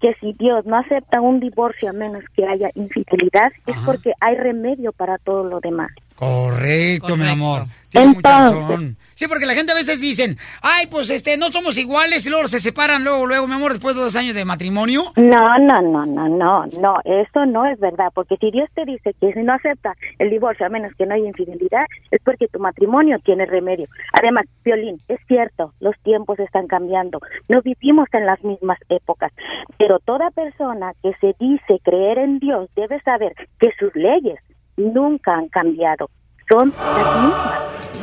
que si Dios no acepta un divorcio a menos que haya infidelidad, es porque hay remedio para todo lo demás. Correcto, mi amor. Tienes mucha razón. Sí, porque la gente a veces dicen, ay, pues este, no somos iguales y luego se separan luego, luego, mi amor, después de dos años de matrimonio. No, no, no, no, no, no, eso no es verdad, porque si Dios te dice que si no acepta el divorcio a menos que no haya infidelidad, es porque tu matrimonio tiene remedio. Además, Violín, es cierto, los tiempos están cambiando, no vivimos en las mismas épocas, pero toda persona que se dice creer en Dios debe saber que sus leyes nunca han cambiado, son las mismas.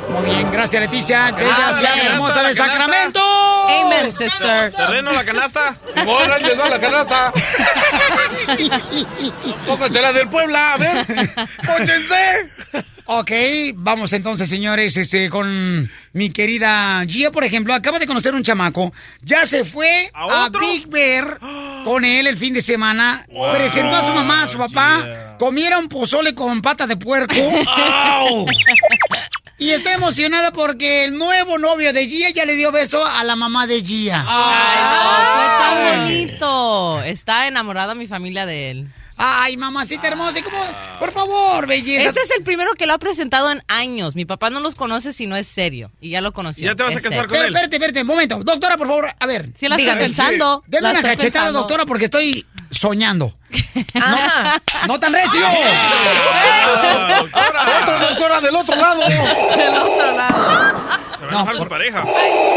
Muy bien, gracias Leticia, desde Ah, la ciudad hermosa de. Sacramento. Amen, sister. ¿Terreno la canasta? Simón, les va la canasta. Pónganse la del Puebla, a ver. Pónganse. Ok, vamos entonces, señores, este, con mi querida Gia, por ejemplo, acaba de conocer un chamaco, ya se fue a, Big Bear con él el fin de semana, presentó a su mamá, a su papá, comieron pozole con pata de puerco. Y está emocionada porque el nuevo novio de Gia ya le dio beso a la mamá de Gia. Ay, no, fue tan bonito. Está enamorada mi familia de él. Ay, mamacita hermosa, ¿y cómo? Por favor, belleza. Este es el primero que lo ha presentado en años. Mi papá no los conoce si no es serio. Y ya lo conoció. ¿Ya te vas a casar serio. con Pero, él? espérate, espérate, un momento. Doctora, por favor, a ver. Sí la estoy pensando. Deme una cachetada, pensando. doctora, porque estoy soñando. No, no tan recio. Otra doctora del otro lado. Del otro lado. Se va a enojar su pareja.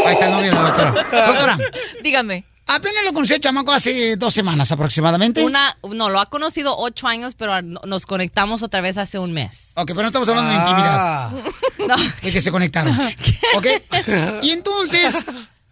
Ahí está el novio de la doctora. Doctora, Dígame. Apenas lo conocí el chamaco hace dos semanas aproximadamente. Una, no, lo ha conocido ocho años, pero no- nos conectamos otra vez hace un mes. Ok, pero no estamos hablando de intimidad. No. De que se conectaron. ¿Ok? Y entonces,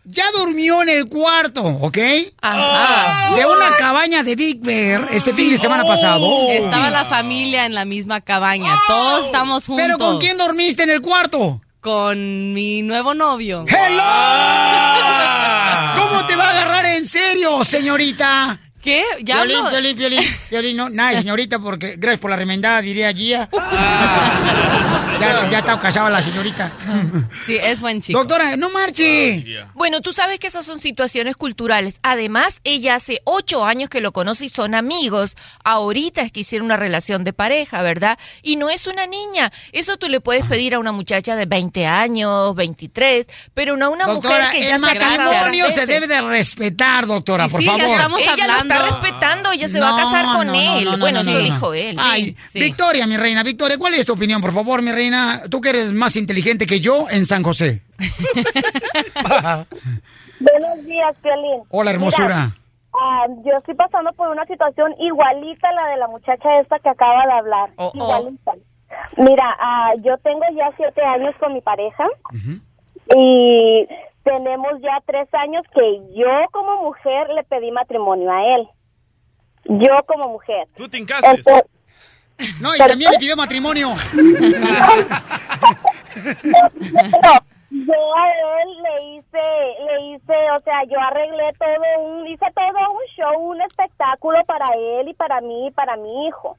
ya durmió en el cuarto, ¿ok? Ajá. De una cabaña de Big Bear este fin de semana pasado. Estaba la familia en la misma cabaña. Todos estamos juntos. ¿Pero con quién dormiste en el cuarto? Con mi nuevo novio. ¡Hello! en serio, señorita? ¿Qué? Ya Violín, hablo- violín, violín, violín, no, nada, señorita, porque gracias por la remendada, diría Gia. Ya, ya está casada la señorita. Sí, es buen chico. Doctora, no marche. Bueno, tú sabes que esas son situaciones culturales. Además, ella hace ocho años que lo conoce y son amigos. Ahorita es que hicieron una relación de pareja, ¿verdad? Y no es una niña. Eso tú le puedes pedir a una muchacha de 20 años, 23, pero no a una Doctora, mujer que ya el se ha casado matrimonio se debe de respetar, doctora, Y por sí, ya favor. estamos Ella lo está hablando. respetando, ella se va a casar con él. Bueno, eso dijo él. Ay, Sí. Victoria, mi reina, Victoria, ¿cuál es tu opinión, por favor, mi reina? Tú que eres más inteligente que yo en San José. Buenos días, Piolín. Hola, hermosura. Mira, ah, yo estoy pasando por una situación igualita a la de la muchacha esta que acaba de hablar. Oh, oh. Igualita. Mira, ah, yo tengo ya siete años con mi pareja y tenemos ya tres años que yo como mujer le pedí matrimonio a él. Yo como mujer. Tú te encases. Entonces- No, y también le pidió matrimonio. No, yo a él le hice, le hice, o sea, yo arreglé todo un, hice todo un show, un espectáculo para él y para mí y para mi hijo.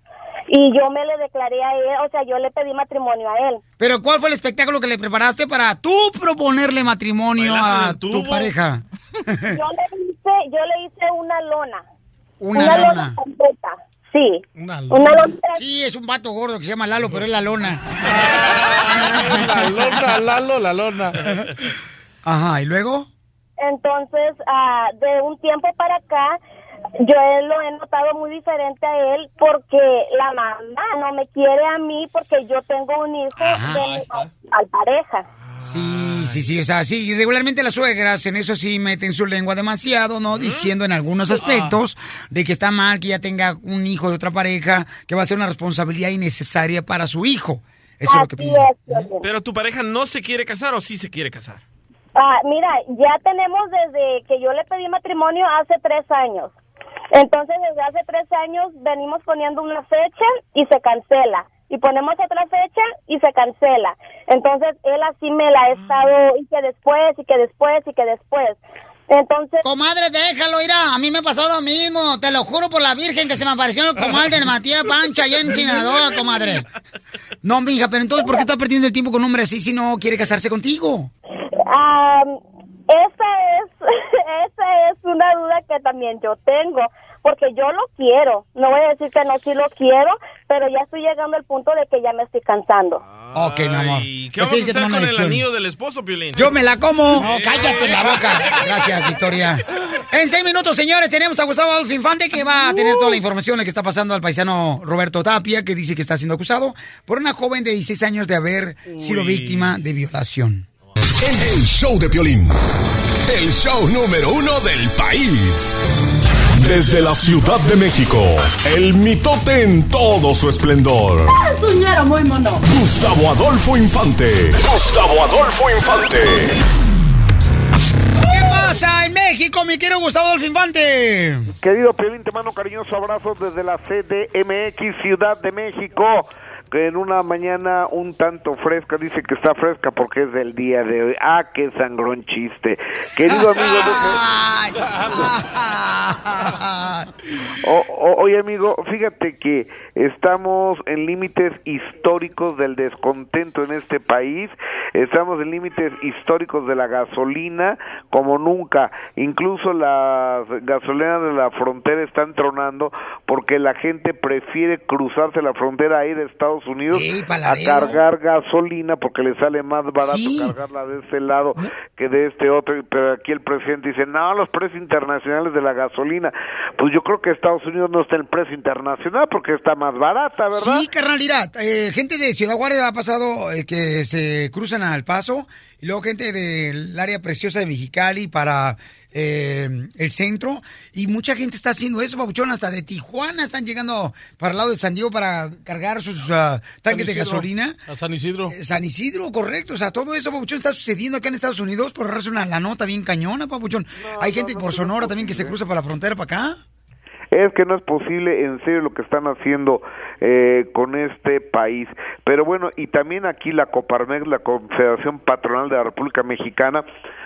Y yo me le declaré a él, o sea, yo le pedí matrimonio a él. Pero ¿cuál fue el espectáculo que le preparaste para tú proponerle matrimonio a tu pareja? Yo le hice, yo le hice una lona. Una lona. completa. Sí. Una lona. Sí, es un vato gordo que se llama Lalo, pero es la lona. La lona, Lalo, la lona. Ajá, ¿y luego? Entonces, ah, de un tiempo para acá, yo lo he notado muy diferente a él porque la mamá no me quiere a mí porque yo tengo un hijo Ajá, de mi al pareja. Sí, sí, sí, o sea, sí, regularmente las suegras en eso sí meten su lengua demasiado, ¿no? Diciendo en algunos aspectos de que está mal que ya tenga un hijo de otra pareja, que va a ser una responsabilidad innecesaria para su hijo. Eso es lo que piensa. Pero tu pareja no se quiere casar o sí se quiere casar. Ah, mira, ya tenemos desde que yo le pedí matrimonio hace tres años. Entonces, desde hace tres años venimos poniendo una fecha y se cancela. Y ponemos otra fecha y se cancela. Entonces, él así me la ha estado, y que después, y que después, y que después. Entonces... Comadre, déjalo, irá. A mí me pasó lo mismo. Te lo juro por la Virgen que se me apareció el comal de Matías Pancha allá en Sinaloa, comadre. No, mija, pero entonces, ¿por qué está perdiendo el tiempo con un hombre así si no quiere casarse contigo? Ah, esa es, esa es una duda que también yo tengo, porque yo lo quiero. No voy a decir que no, sí lo quiero, pero ya estoy llegando al punto de que ya me estoy cansando. Ok, mi amor. ¿Y qué Pues vamos a hacer con el anillo del esposo, Piolín? Yo me la como. No, cállate la boca. Gracias, Victoria. En seis minutos, señores, tenemos a Gustavo Adolfo Infante que va a tener toda la información de que está pasando al paisano Roberto Tapia, que dice que está siendo acusado por una joven de 16 años de haber sido víctima de violación. El show de Piolín. El show número uno del país. Desde la Ciudad de México, el mitote en todo su esplendor. Soñero muy mono. Gustavo Adolfo Infante. Gustavo Adolfo Infante. ¿Qué pasa en México, mi querido Gustavo Adolfo Infante? Querido Piolín, te mando un cariñoso abrazo desde la CDMX Ciudad de México. Que en una mañana un tanto fresca, dice que está fresca porque es del día de hoy. Ah, qué sangrón chiste. Querido amigo, O- o- oye amigo, fíjate que estamos en límites históricos del descontento en este país, estamos en límites históricos de la gasolina como nunca, incluso las gasolineras de la frontera están tronando porque la gente prefiere cruzarse la frontera a ir a Estados Unidos pa' a cargar gasolina porque le sale más barato Sí. cargarla de este lado que de este otro, pero aquí el presidente dice, no, los precios internacionales de la gasolina, pues yo creo que Estados Unidos no está en precio internacional porque está más barata, ¿verdad? Sí, carnal, mira, eh, gente de Ciudad Juárez ha pasado eh, que se cruzan al paso y luego gente del área preciosa de Mexicali para eh, el centro y mucha gente está haciendo eso, babuchón, hasta de Tijuana están llegando para el lado de San Diego para cargar sus ah, tanques de gasolina. A San Isidro. Eh, San Isidro, correcto. O sea, todo eso, Papuchón, está sucediendo acá en Estados Unidos por ahorrarse una la nota bien cañona, Papuchón. Hay gente por Sonora también que se cruza para la frontera para acá. Es que no es posible en serio lo que están haciendo eh, con este país. Pero bueno, y también aquí la Coparmex, la Confederación Patronal de la República Mexicana,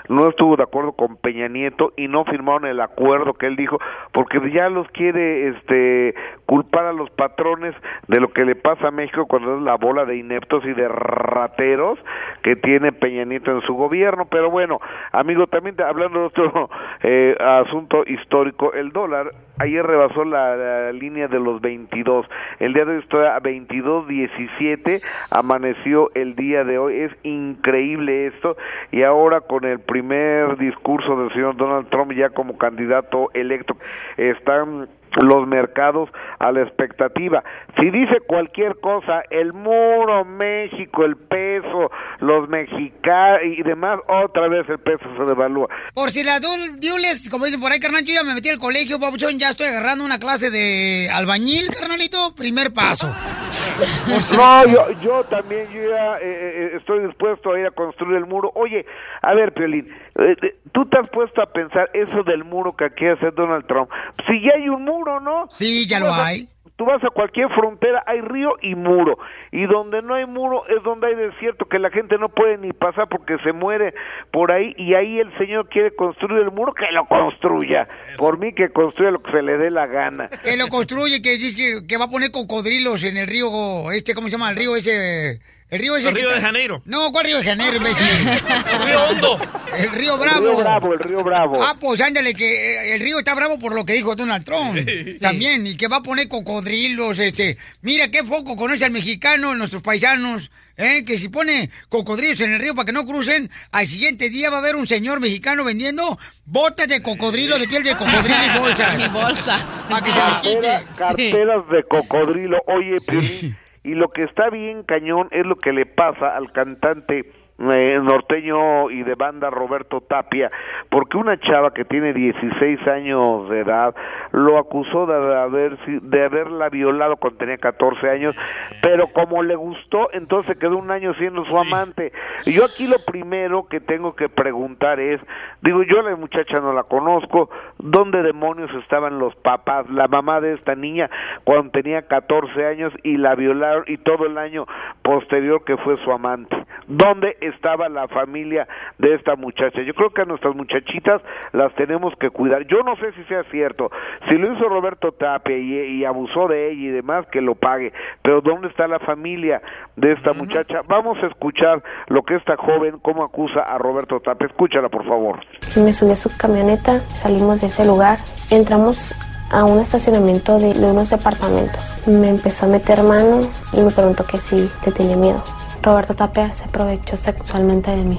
no estuvo de acuerdo con Peña Nieto y no firmaron el acuerdo que él dijo, porque ya los quiere este culpar a los patrones de lo que le pasa a México cuando es la bola de ineptos y de rateros que tiene Peña Nieto en su gobierno. Pero bueno, amigo, también hablando de otro eh, asunto histórico, el dólar ayer rebasó la, la línea de los 22. El día de hoy está a 22.17, amaneció el día de hoy. Es increíble esto. Y ahora con el primer discurso del señor Donald Trump ya como candidato electo, están los mercados a la expectativa. Si dice cualquier cosa, el muro, México, el peso, los mexicanos y demás, otra vez el peso se devalúa. Por si la dul- diules, como dicen por ahí, carnal, yo ya me metí al colegio, Papuchón, ya estoy agarrando una clase de albañil, carnalito, primer paso. Si- No, yo, yo también yo ya, eh, eh, estoy dispuesto a ir a construir el muro. Oye, a ver, Piolín, eh, eh, tú te has puesto a pensar eso del muro que quiere hacer Donald Trump. Si ya hay un muro, ¿no? Sí, ya lo hay. Tú vas a cualquier frontera, hay río y muro. Y donde no hay muro es donde hay desierto, que la gente no puede ni pasar porque se muere por ahí. Y ahí el señor quiere construir el muro, que lo construya. Por mí, que construya lo que se le dé la gana. Que lo construye, que dice que, que va a poner cocodrilos en el río, este, ¿cómo se llama? El río ese... El río ese... El que Río de Janeiro. No, ¿cuál Río de Janeiro, imbécil? El Río Hondo. El Río Bravo. El río Bravo, el río Bravo. Ah, pues ándale, que eh, el río está bravo por lo que dijo Donald Trump. También, y que va a poner cocodrilos, este. Mira qué poco conoce al mexicano, nuestros paisanos, ¿eh? Que si pone cocodrilos en el río para que no crucen, al siguiente día va a haber un señor mexicano vendiendo botas de cocodrilo, de piel de cocodrilo y bolsas. Y bolsas. Para que se les quite. Cartera- carteras de cocodrilo. Oye, Piolín, y lo que está bien cañón es lo que le pasa al cantante eh, norteño y de banda Roberto Tapia, porque una chava que tiene 16 años de edad lo acusó de haber de haberla violado cuando tenía 14 años, pero como le gustó, entonces quedó un año siendo su amante. Y yo aquí lo primero que tengo que preguntar es, digo, yo a la muchacha no la conozco, ¿dónde demonios estaban los papás, la mamá de esta niña cuando tenía 14 años y la violaron y todo el año posterior que fue su amante? ¿Dónde estaba la familia de esta muchacha? Yo creo que a nuestras muchachitas las tenemos que cuidar. Yo no sé si sea cierto. Si lo hizo Roberto Tapia y, y abusó de ella y demás, que lo pague. Pero ¿dónde está la familia de esta muchacha? Vamos a escuchar lo que esta joven, cómo acusa a Roberto Tapia. Escúchala, por favor. Me subí a su camioneta, salimos de ese lugar, entramos a un estacionamiento de, de unos departamentos. Me empezó a meter mano y me preguntó que si te tenía miedo. Roberto Tapia se aprovechó sexualmente de mí.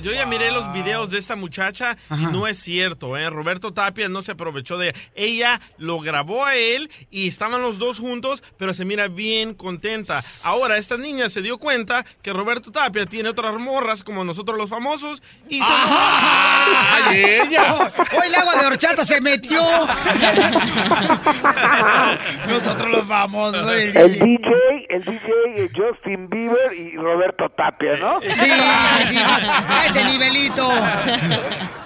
Eh, yo ya miré los videos de esta muchacha y no es cierto, ¿eh? Roberto Tapia no se aprovechó de ella. Ella lo grabó a él y estaban los dos juntos, pero se mira bien contenta. Ahora, esta niña se dio cuenta que Roberto Tapia tiene otras morras como nosotros los famosos y se... ¡Ay, ella! Hoy el agua de horchata se metió. Nosotros los famosos. El, El DJ, el DJ Justin Bieber y Roberto Tapia, ¿no? Sí, sí, sí, más- ese nivelito.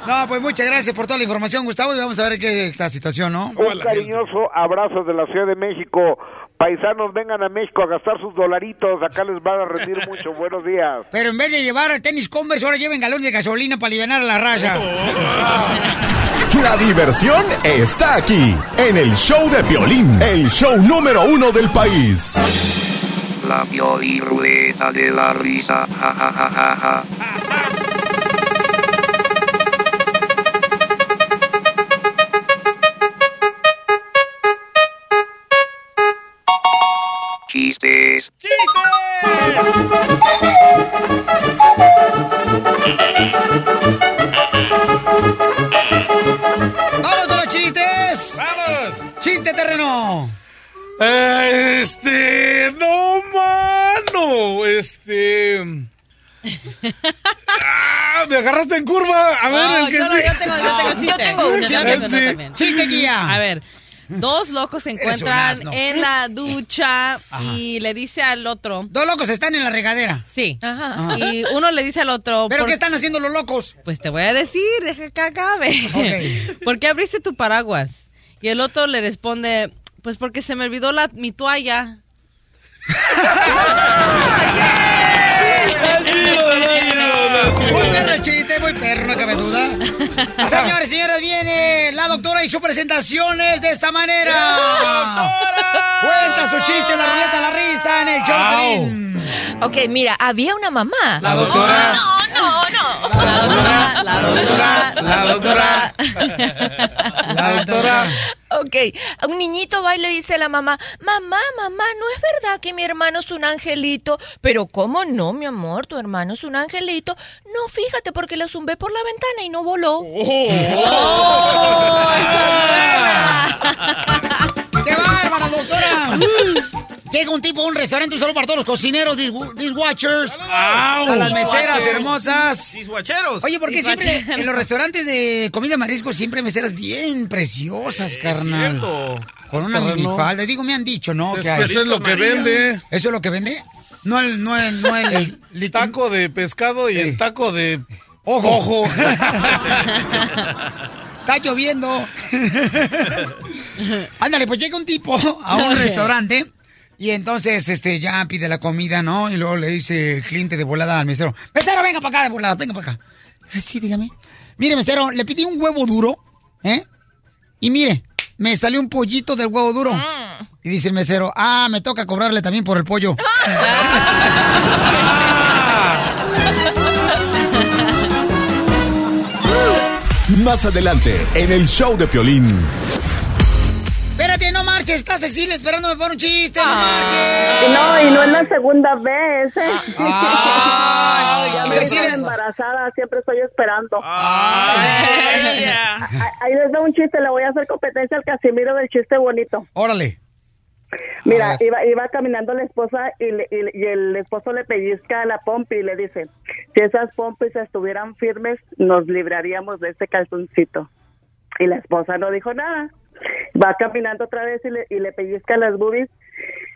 No, pues muchas gracias por toda la información, Gustavo, y vamos a ver qué esta situación, ¿no? Un cariñoso abrazo de la Ciudad de México. Paisanos, vengan a México a gastar sus dolaritos. Acá les van a rendir mucho. Buenos días. Pero en vez de llevar el tenis Converse, ahora lleven galón de gasolina para aliviar a la raza. La diversión está aquí, en el show de violín, el show número uno del país. La ruleta de la risa. Ja, ja, ja, ja, ja. Chistes. ¡Vamos Este, no, mano, este... Ah, me agarraste en curva. A ver, No, el que yo no, sí. yo tengo- yo tengo chiste. Yo tengo uno, yo tengo uno Sí. también. ¡Chiste, guía! A ver, dos locos se encuentran en la ducha y le dice al otro... Dos locos están en la regadera. Sí. Ajá. Y uno le dice al otro... ¿Pero "¿Por qué están haciendo los locos? Pues te voy a decir, deja que acabe. Ok. ¿Por qué abriste tu paraguas? Y el otro le responde, pues porque se me olvidó la, mi toalla. Muy perro el chiste, muy perro, no cabe duda. Señores, señores, viene la doctora y su presentación es de esta manera. Cuenta su chiste en la ruleta de la risa en el Piolín. Ok, mira, había una mamá. La doctora. No, no, no. La doctora, la doctora, La doctora. La doctora. Ok, un niñito va y le dice a la mamá, mamá, mamá, ¿no es verdad que mi hermano es un angelito? Pero ¿cómo no, mi amor? Tu hermano es un angelito. No, fíjate, porque lo zumbé por la ventana y no voló. ¡Qué bárbara, doctora! Llega un tipo a un restaurante, un saludo para todos los cocineros, dis- dishwatchers, a las meseras hermosas. Dishwatcheros. Oye, ¿por qué siempre en los restaurantes de comida marisco siempre hay meseras bien preciosas, carnal? cierto. Con una minifalda. Digo, me han dicho, ¿no? Es que eso es lo que vende. ¿Eso es lo que vende? No el, no el, no el, El taco de pescado y el taco de Ojo. ojo. Está lloviendo. Ándale, pues llega un tipo a un restaurante y entonces este ya pide la comida, ¿no? Y luego le dice el cliente de volada al mesero, mesero, venga para acá de volada, venga para acá. "Ah, Sí, dígame. Mire, mesero, le pedí un huevo duro, ¿eh? Y mire, me salió un pollito del huevo duro. Y dice el mesero, ah, me toca cobrarle también por el pollo. Más adelante, en el show de Piolín. Marches, está Cecilia esperándome por un chiste, no Ah. marches. No, y no es la segunda vez. ¿eh? Ay, ya me Cecilia. dicen embarazada, siempre estoy esperando. Ay. Ahí- Ahí les da un chiste, le voy a hacer competencia al Casimiro del chiste bonito. Órale. Mira, iba, iba caminando la esposa y, le- y y el esposo le pellizca la pompi y le dice, si esas pompis estuvieran firmes, nos libraríamos de este calzoncito. Y la esposa no dijo nada. Va caminando otra vez y le, y le pellizca las boobies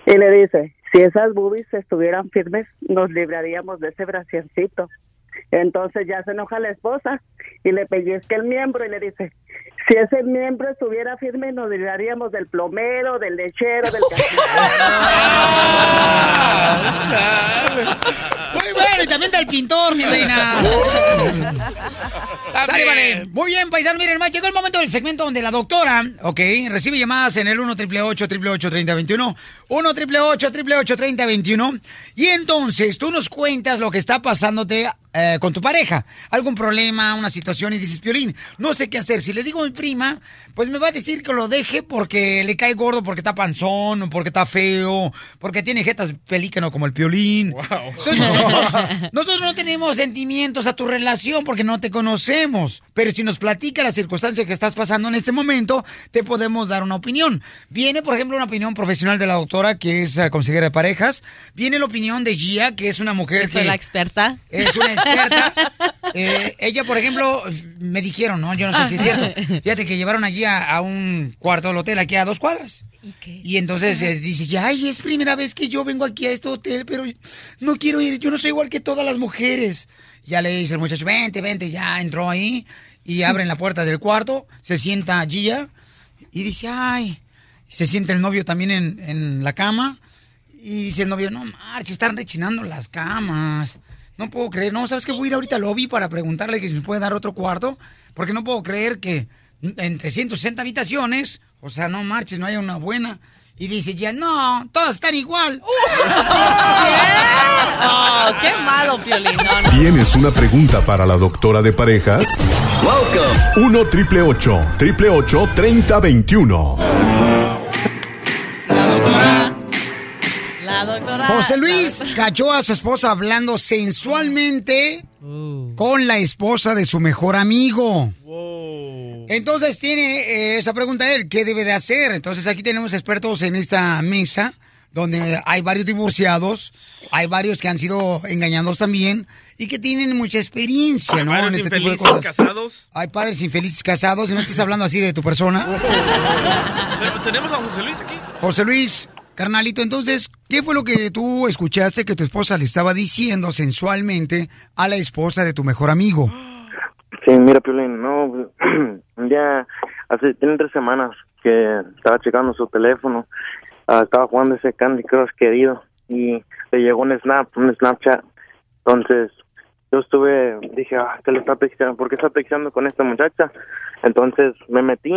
y le dice, si esas boobies estuvieran firmes, nos libraríamos de ese brasiercito. Entonces ya se enoja la esposa y le pellizca el miembro y le dice, si ese miembro estuviera firme, nos libraríamos del plomero, del lechero, del Muy bueno, y también del pintor, mi reina. Sale, vale. Muy bien, paisano. Miren, hermano, llegó el momento del segmento donde la doctora, ok, recibe llamadas en el 1 888 3021 1 888 3021 Y entonces tú nos cuentas lo que está pasándote eh, con tu pareja. Algún problema, una situación y dices, Piolín, no sé qué hacer. Si le digo a mi prima, pues me va a decir que lo deje porque le cae gordo, porque está panzón, porque está feo, porque tiene jetas pelícano como el piolín. Entonces, nosotros, nosotros no tenemos sentimientos a tu relación porque no te conocemos. Pero si nos platica la circunstancia que estás pasando en este momento, te podemos dar una opinión. Viene, por ejemplo, una opinión profesional de la doctora, que es eh, consejera de parejas. Viene la opinión de Gia, que es una mujer soy que... la experta. Es una experta. Eh, ella, por ejemplo, me dijeron, ¿no? Yo no sé si es cierto. Fíjate que llevaron allí a, a un cuarto del hotel, aquí a dos cuadras. ¿Y entonces eh, dices, ay, es primera vez que yo vengo aquí a este hotel, pero no quiero ir, yo no soy igual que todas las mujeres. Ya le dice el muchacho, vente, vente, ya entró ahí y abren la puerta del cuarto, se sienta Gia y dice, ay, se sienta el novio también en, en la cama y dice el novio, no marche, están rechinando las camas. No puedo creer, no, ¿sabes qué? Voy a ir ahorita al lobby para preguntarle que si nos puede dar otro cuarto, porque no puedo creer que entre 160 habitaciones, o sea, no marches, no haya una buena. Y dice ya, no, todas están igual. Oh, qué malo, Piolín. No, no. ¿Tienes una pregunta para la doctora de parejas? 1 triple 888 3021. La doctora. José Luis cachó a su esposa hablando sensualmente con la esposa de su mejor amigo. Entonces tiene eh, esa pregunta él, ¿qué debe de hacer? Entonces aquí tenemos expertos en esta mesa, donde hay varios divorciados, hay varios que han sido engañados también y que tienen mucha experiencia, Hay ¿no? en este tipo de cosas. casados. Hay padres infelices casados, y no estás hablando así de tu persona. Pero Tenemos a José Luis aquí. José Luis, carnalito, entonces, ¿qué fue lo que tú escuchaste que tu esposa le estaba diciendo sensualmente a la esposa de tu mejor amigo? Sí, mira, Piolín, no, un día, hace, tiene tres semanas que estaba checando su teléfono, ah, estaba jugando ese Candy Crush querido y le llegó un snap, un Snapchat, entonces yo estuve, dije, ah, ¿qué le está texteando? ¿Por qué está texteando con esta muchacha? Entonces me metí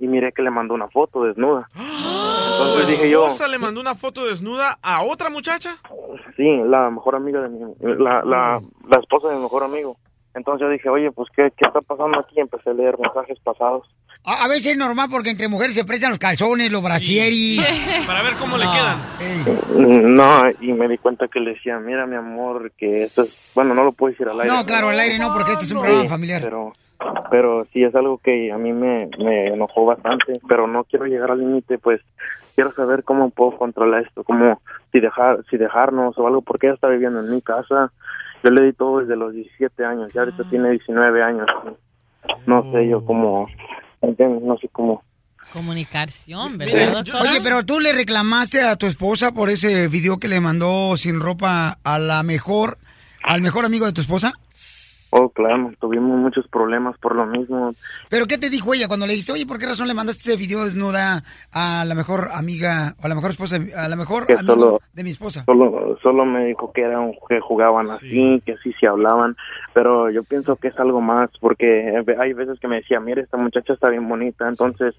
y miré que le mandó una foto desnuda. ¿Tu Entonces dije yo, esposa le mandó una foto desnuda a otra muchacha? sí, la mejor amiga de mi, la, la, la esposa de mi mejor amigo. Entonces yo dije, oye, pues, ¿qué, qué está pasando aquí? Empecé a leer mensajes pasados. A, a veces es normal porque entre mujeres se prestan los calzones, los brachieris. Para ver cómo le quedan. No, y me di cuenta que le decía, mira, mi amor, que esto es, bueno, no lo puedo decir al aire. No, claro, al aire no, porque este es un Sí, programa familiar. Pero, pero sí es algo que a mí me, me enojó bastante, pero no quiero llegar al límite, pues quiero saber cómo puedo controlar esto, cómo si dejar, si dejarnos o algo, porque ella está viviendo en mi casa. Yo le di todo desde los 17 años, ya ahorita tiene 19 años. No sé yo cómo, ¿entiendes? no sé cómo. Comunicación, ¿verdad? Oye, pero tú le reclamaste a tu esposa por ese video que le mandó sin ropa a la mejor, al mejor amigo de tu esposa. Oh, claro, tuvimos muchos problemas por lo mismo. ¿Pero qué te dijo ella cuando le dijiste, oye, por qué razón le mandaste ese video desnuda a la mejor amiga, o a la mejor esposa, a la mejor Que amigo solo- de mi esposa? Solo, solo me dijo que eran que jugaban así, que sí se hablaban, pero yo pienso que es algo más, porque hay veces que me decía, mira, esta muchacha está bien bonita, entonces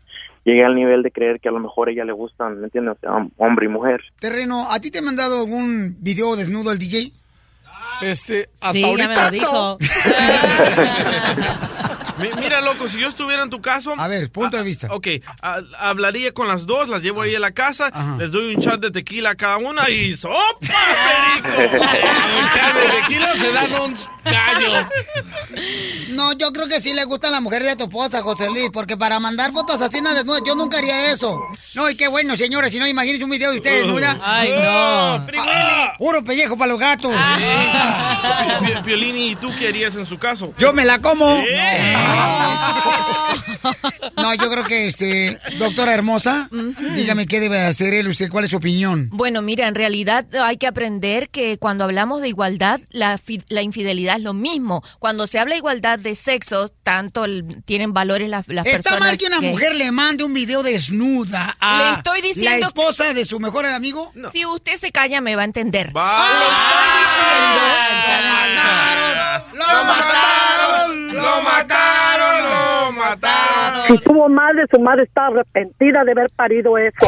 llegué al nivel de creer que a lo mejor a ella le gustan, ¿me entiendes? O sea, hombre y mujer. Terreno, ¿a ti te han mandado algún video desnudo el DJ? Este, hasta Sí, ya me ahorita lo dijo. Mi- Mira, loco, si yo estuviera en tu caso... A ver, punto de vista. Ok, a- hablaría con las dos, las llevo ahí a la casa, les doy un shot de tequila a cada una y ¡sopa, perico! Un chat de tequila se dan un gallo. No, yo creo que sí le gusta a la mujer de tu esposa, José Luis, porque para mandar fotos así desnudas, yo nunca haría eso. No, y qué bueno, señores, si no, imagínense un video de ustedes desnuda. Ay, no. Ah, Puro pellejo para los gatos. Pi- Piolini, ¿y tú qué harías en su caso? Yo me la como. ¿Eh? No, yo creo que, este, doctora hermosa, dígame qué debe hacer él, usted, cuál es su opinión. Bueno, mira, en realidad hay que aprender que cuando hablamos de igualdad, la, fi- la infidelidad es lo mismo. Cuando se habla de igualdad de sexo, tanto el- tienen valores las, las Está personas. mal que una mujer le mande un video desnuda a Le estoy diciendo la esposa de su mejor amigo. Si usted se calla, me va a entender. ¡Lo mataron! ¡Lo mataron! ¡Lo mataron! Si tuvo madre, su madre está arrepentida de haber parido eso.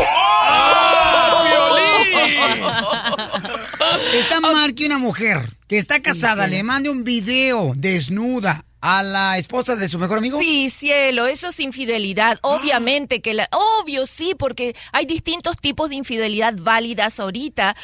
Está mal que una mujer que está casada le mande un video desnuda a la esposa de su mejor amigo? Sí, cielo, eso es infidelidad. Obviamente que la, obvio sí, porque hay distintos tipos de infidelidad válidas ahorita.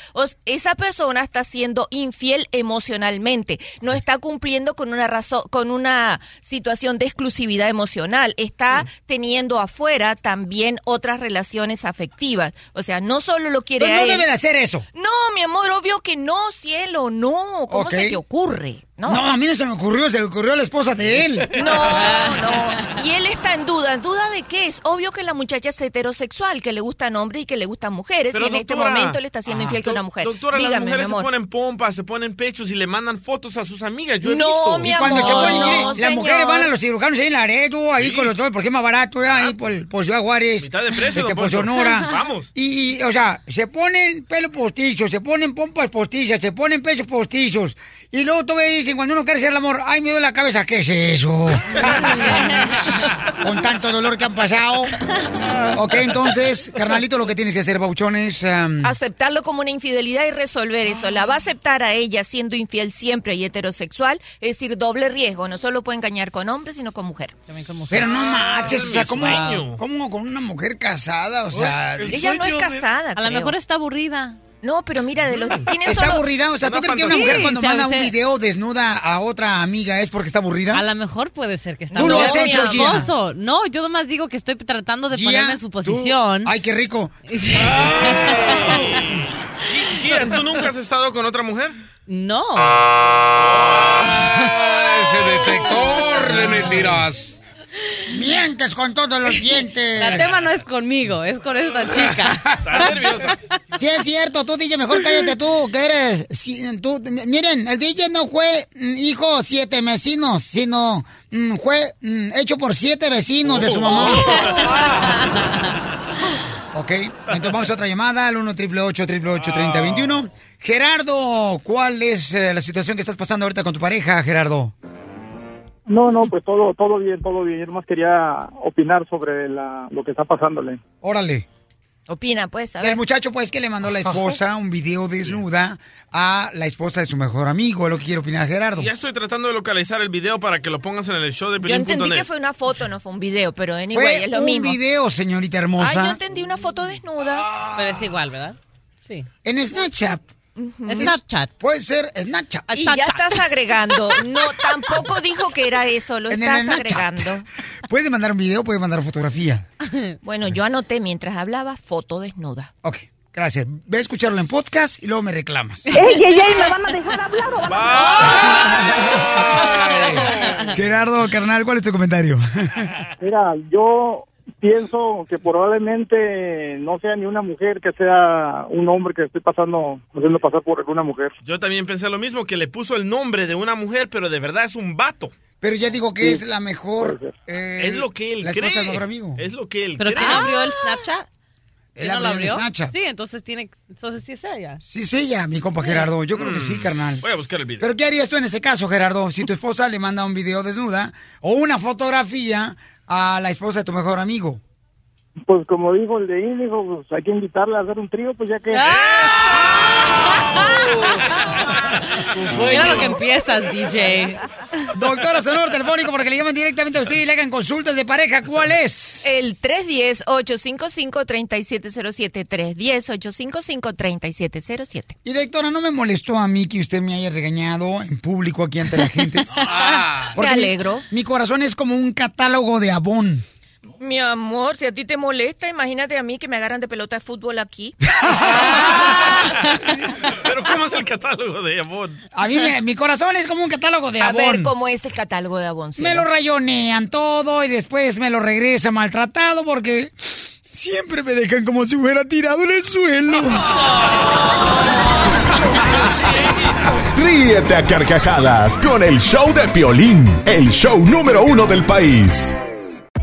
Esa persona está siendo infiel emocionalmente, no está cumpliendo con una razón, con una situación de exclusividad emocional, está teniendo afuera también otras relaciones afectivas. O sea, no solo lo quiere Pues a no él. debe de hacer eso. No, mi amor, obvio que no, cielo, no. ¿Cómo se te ocurre? No. a mí no se me ocurrió, se le ocurrió a la esposa de él. No, no. Y él está en duda. ¿En duda de qué es? Obvio que la muchacha es heterosexual, que le gustan hombres y que le gustan mujeres. Pero, y en este momento le está siendo Ah. infiel con una mujer. Doctora, Dígame, las mujeres mi se ponen pompas, se ponen pechos y le mandan fotos a sus amigas. Yo he No, visto. mi Y cuando se amor, ponen, no, las señor. mujeres van a los cirujanos ahí en Laredo, ahí con los dos, porque es más barato, ya, ahí por, por Ciudad Juárez. Mitad de precio, este, por. Sonora. Vamos. Y, y, o sea, se ponen pelo postizo, se ponen pompas postizas, se ponen pechos postizos. Y luego todavía dicen, cuando uno quiere hacer el amor, ay, me duele la cabeza, ¿qué es eso? Con tanto dolor que han pasado. Ok, entonces, carnalito, lo que tienes que hacer, Bauchones. Aceptarlo como una infidelidad y resolver eso. La va a aceptar a ella siendo infiel siempre y heterosexual. Es decir, doble riesgo. No solo puede engañar con hombres, sino con mujer. Pero no manches, o sea, ¿cómo, cómo con una mujer casada? O sea, Ella no es casada. A lo mejor está aburrida. No, pero mira, de los tiene ¿Está solo- aburrida? O sea, ¿tú crees que una Sí, mujer cuando se- manda un video desnuda a otra amiga es porque está aburrida? A lo mejor puede ser que está ¿Tú lo aburrida has hecho, Gia? No, yo nomás digo que estoy tratando de Gia, ponerme en su tú- posición. Ay, qué rico. Gia, ¿tú nunca has estado con otra mujer? No. ese detector de mentiras. Mientes con todos los dientes. El tema no es conmigo, es con esta chica. Está nerviosa. Sí es cierto, tú DJ, mejor cállate tú, que eres... si- tú, m- miren, el DJ no fue mm, hijo siete vecinos, sino mm, fue mm, hecho por siete vecinos de su mamá. ok, entonces vamos a otra llamada al 1 888 3021 Gerardo, ¿cuál es eh, la situación que estás pasando ahorita con tu pareja, Gerardo? No, no, pues todo, todo bien, todo bien. Yo nomás quería opinar sobre la, lo que está pasándole. Órale. Opina, pues, a ver. El muchacho, pues, que le mandó a la esposa un video desnuda a la esposa de su mejor amigo, es lo que quiere opinar Gerardo. Ya estoy tratando de localizar el video para que lo pongas en el show de Yo entendí que fue una foto, no fue un video, pero anyway, Fue es lo un mismo. video, señorita Ay, yo hermosa. entendí una foto desnuda. Pero es igual, ¿verdad? Sí. En Snapchat. Snapchat. Puede ser Snapchat. Y ya estás agregando. No, tampoco dijo que era eso, lo En estás agregando. Puede mandar un video, puede mandar fotografía. Bueno, yo anoté mientras hablaba foto desnuda. Ok, gracias. Ve a escucharlo en podcast y luego me reclamas. ¡Ey, ey, ey! ¿Me van a dejar hablar o van a... Gerardo, carnal, ¿cuál es tu comentario? Mira, yo pienso que probablemente no sea ni una mujer, que sea un hombre que estoy pasando, haciendo pasar por una mujer. Yo también pensé lo mismo, que le puso el nombre de una mujer, pero de verdad es un vato. Pero ya digo que es la mejor. eh, es lo que él la cree. esposa del mejor amigo. Es lo que él ¿Pero cree. quién abrió el Snapchat? Él ¿Quién no lo abrió? Snapchat. Sí, entonces tiene, entonces sí es ella. Sí, es ella, mi compa Gerardo. Yo creo que sí, carnal. Voy a buscar el video. Pero ¿qué harías tú en ese caso, Gerardo? Si tu esposa le manda un video desnuda o una fotografía a la esposa de tu mejor amigo. Pues como dijo el de Índigo, pues hay que invitarla a hacer un trío, pues ya que... Mira lo que empiezas, DJ. Doctora Sonora Telefónico, porque le llaman directamente a usted y le hagan consultas de pareja. ¿Cuál es? El 310-855-3707. 310-855-3707. Y doctora, no me molestó a mí que usted me haya regañado en público aquí ante la gente. Ah. Porque Me mi- alegro. Mi, corazón es como un catálogo de Avon. Mi amor, si a ti te molesta, imagínate a mí que me agarran de pelota de fútbol aquí. Pero ¿cómo es el catálogo de Avon? A mí me- mi corazón es como un catálogo de A Avon. ver cómo es el catálogo de Avon. Me lo rayonean todo y después me lo regresa maltratado porque siempre me dejan como si hubiera tirado en el suelo. Ríete a carcajadas con el show de Piolín, el show número uno del país.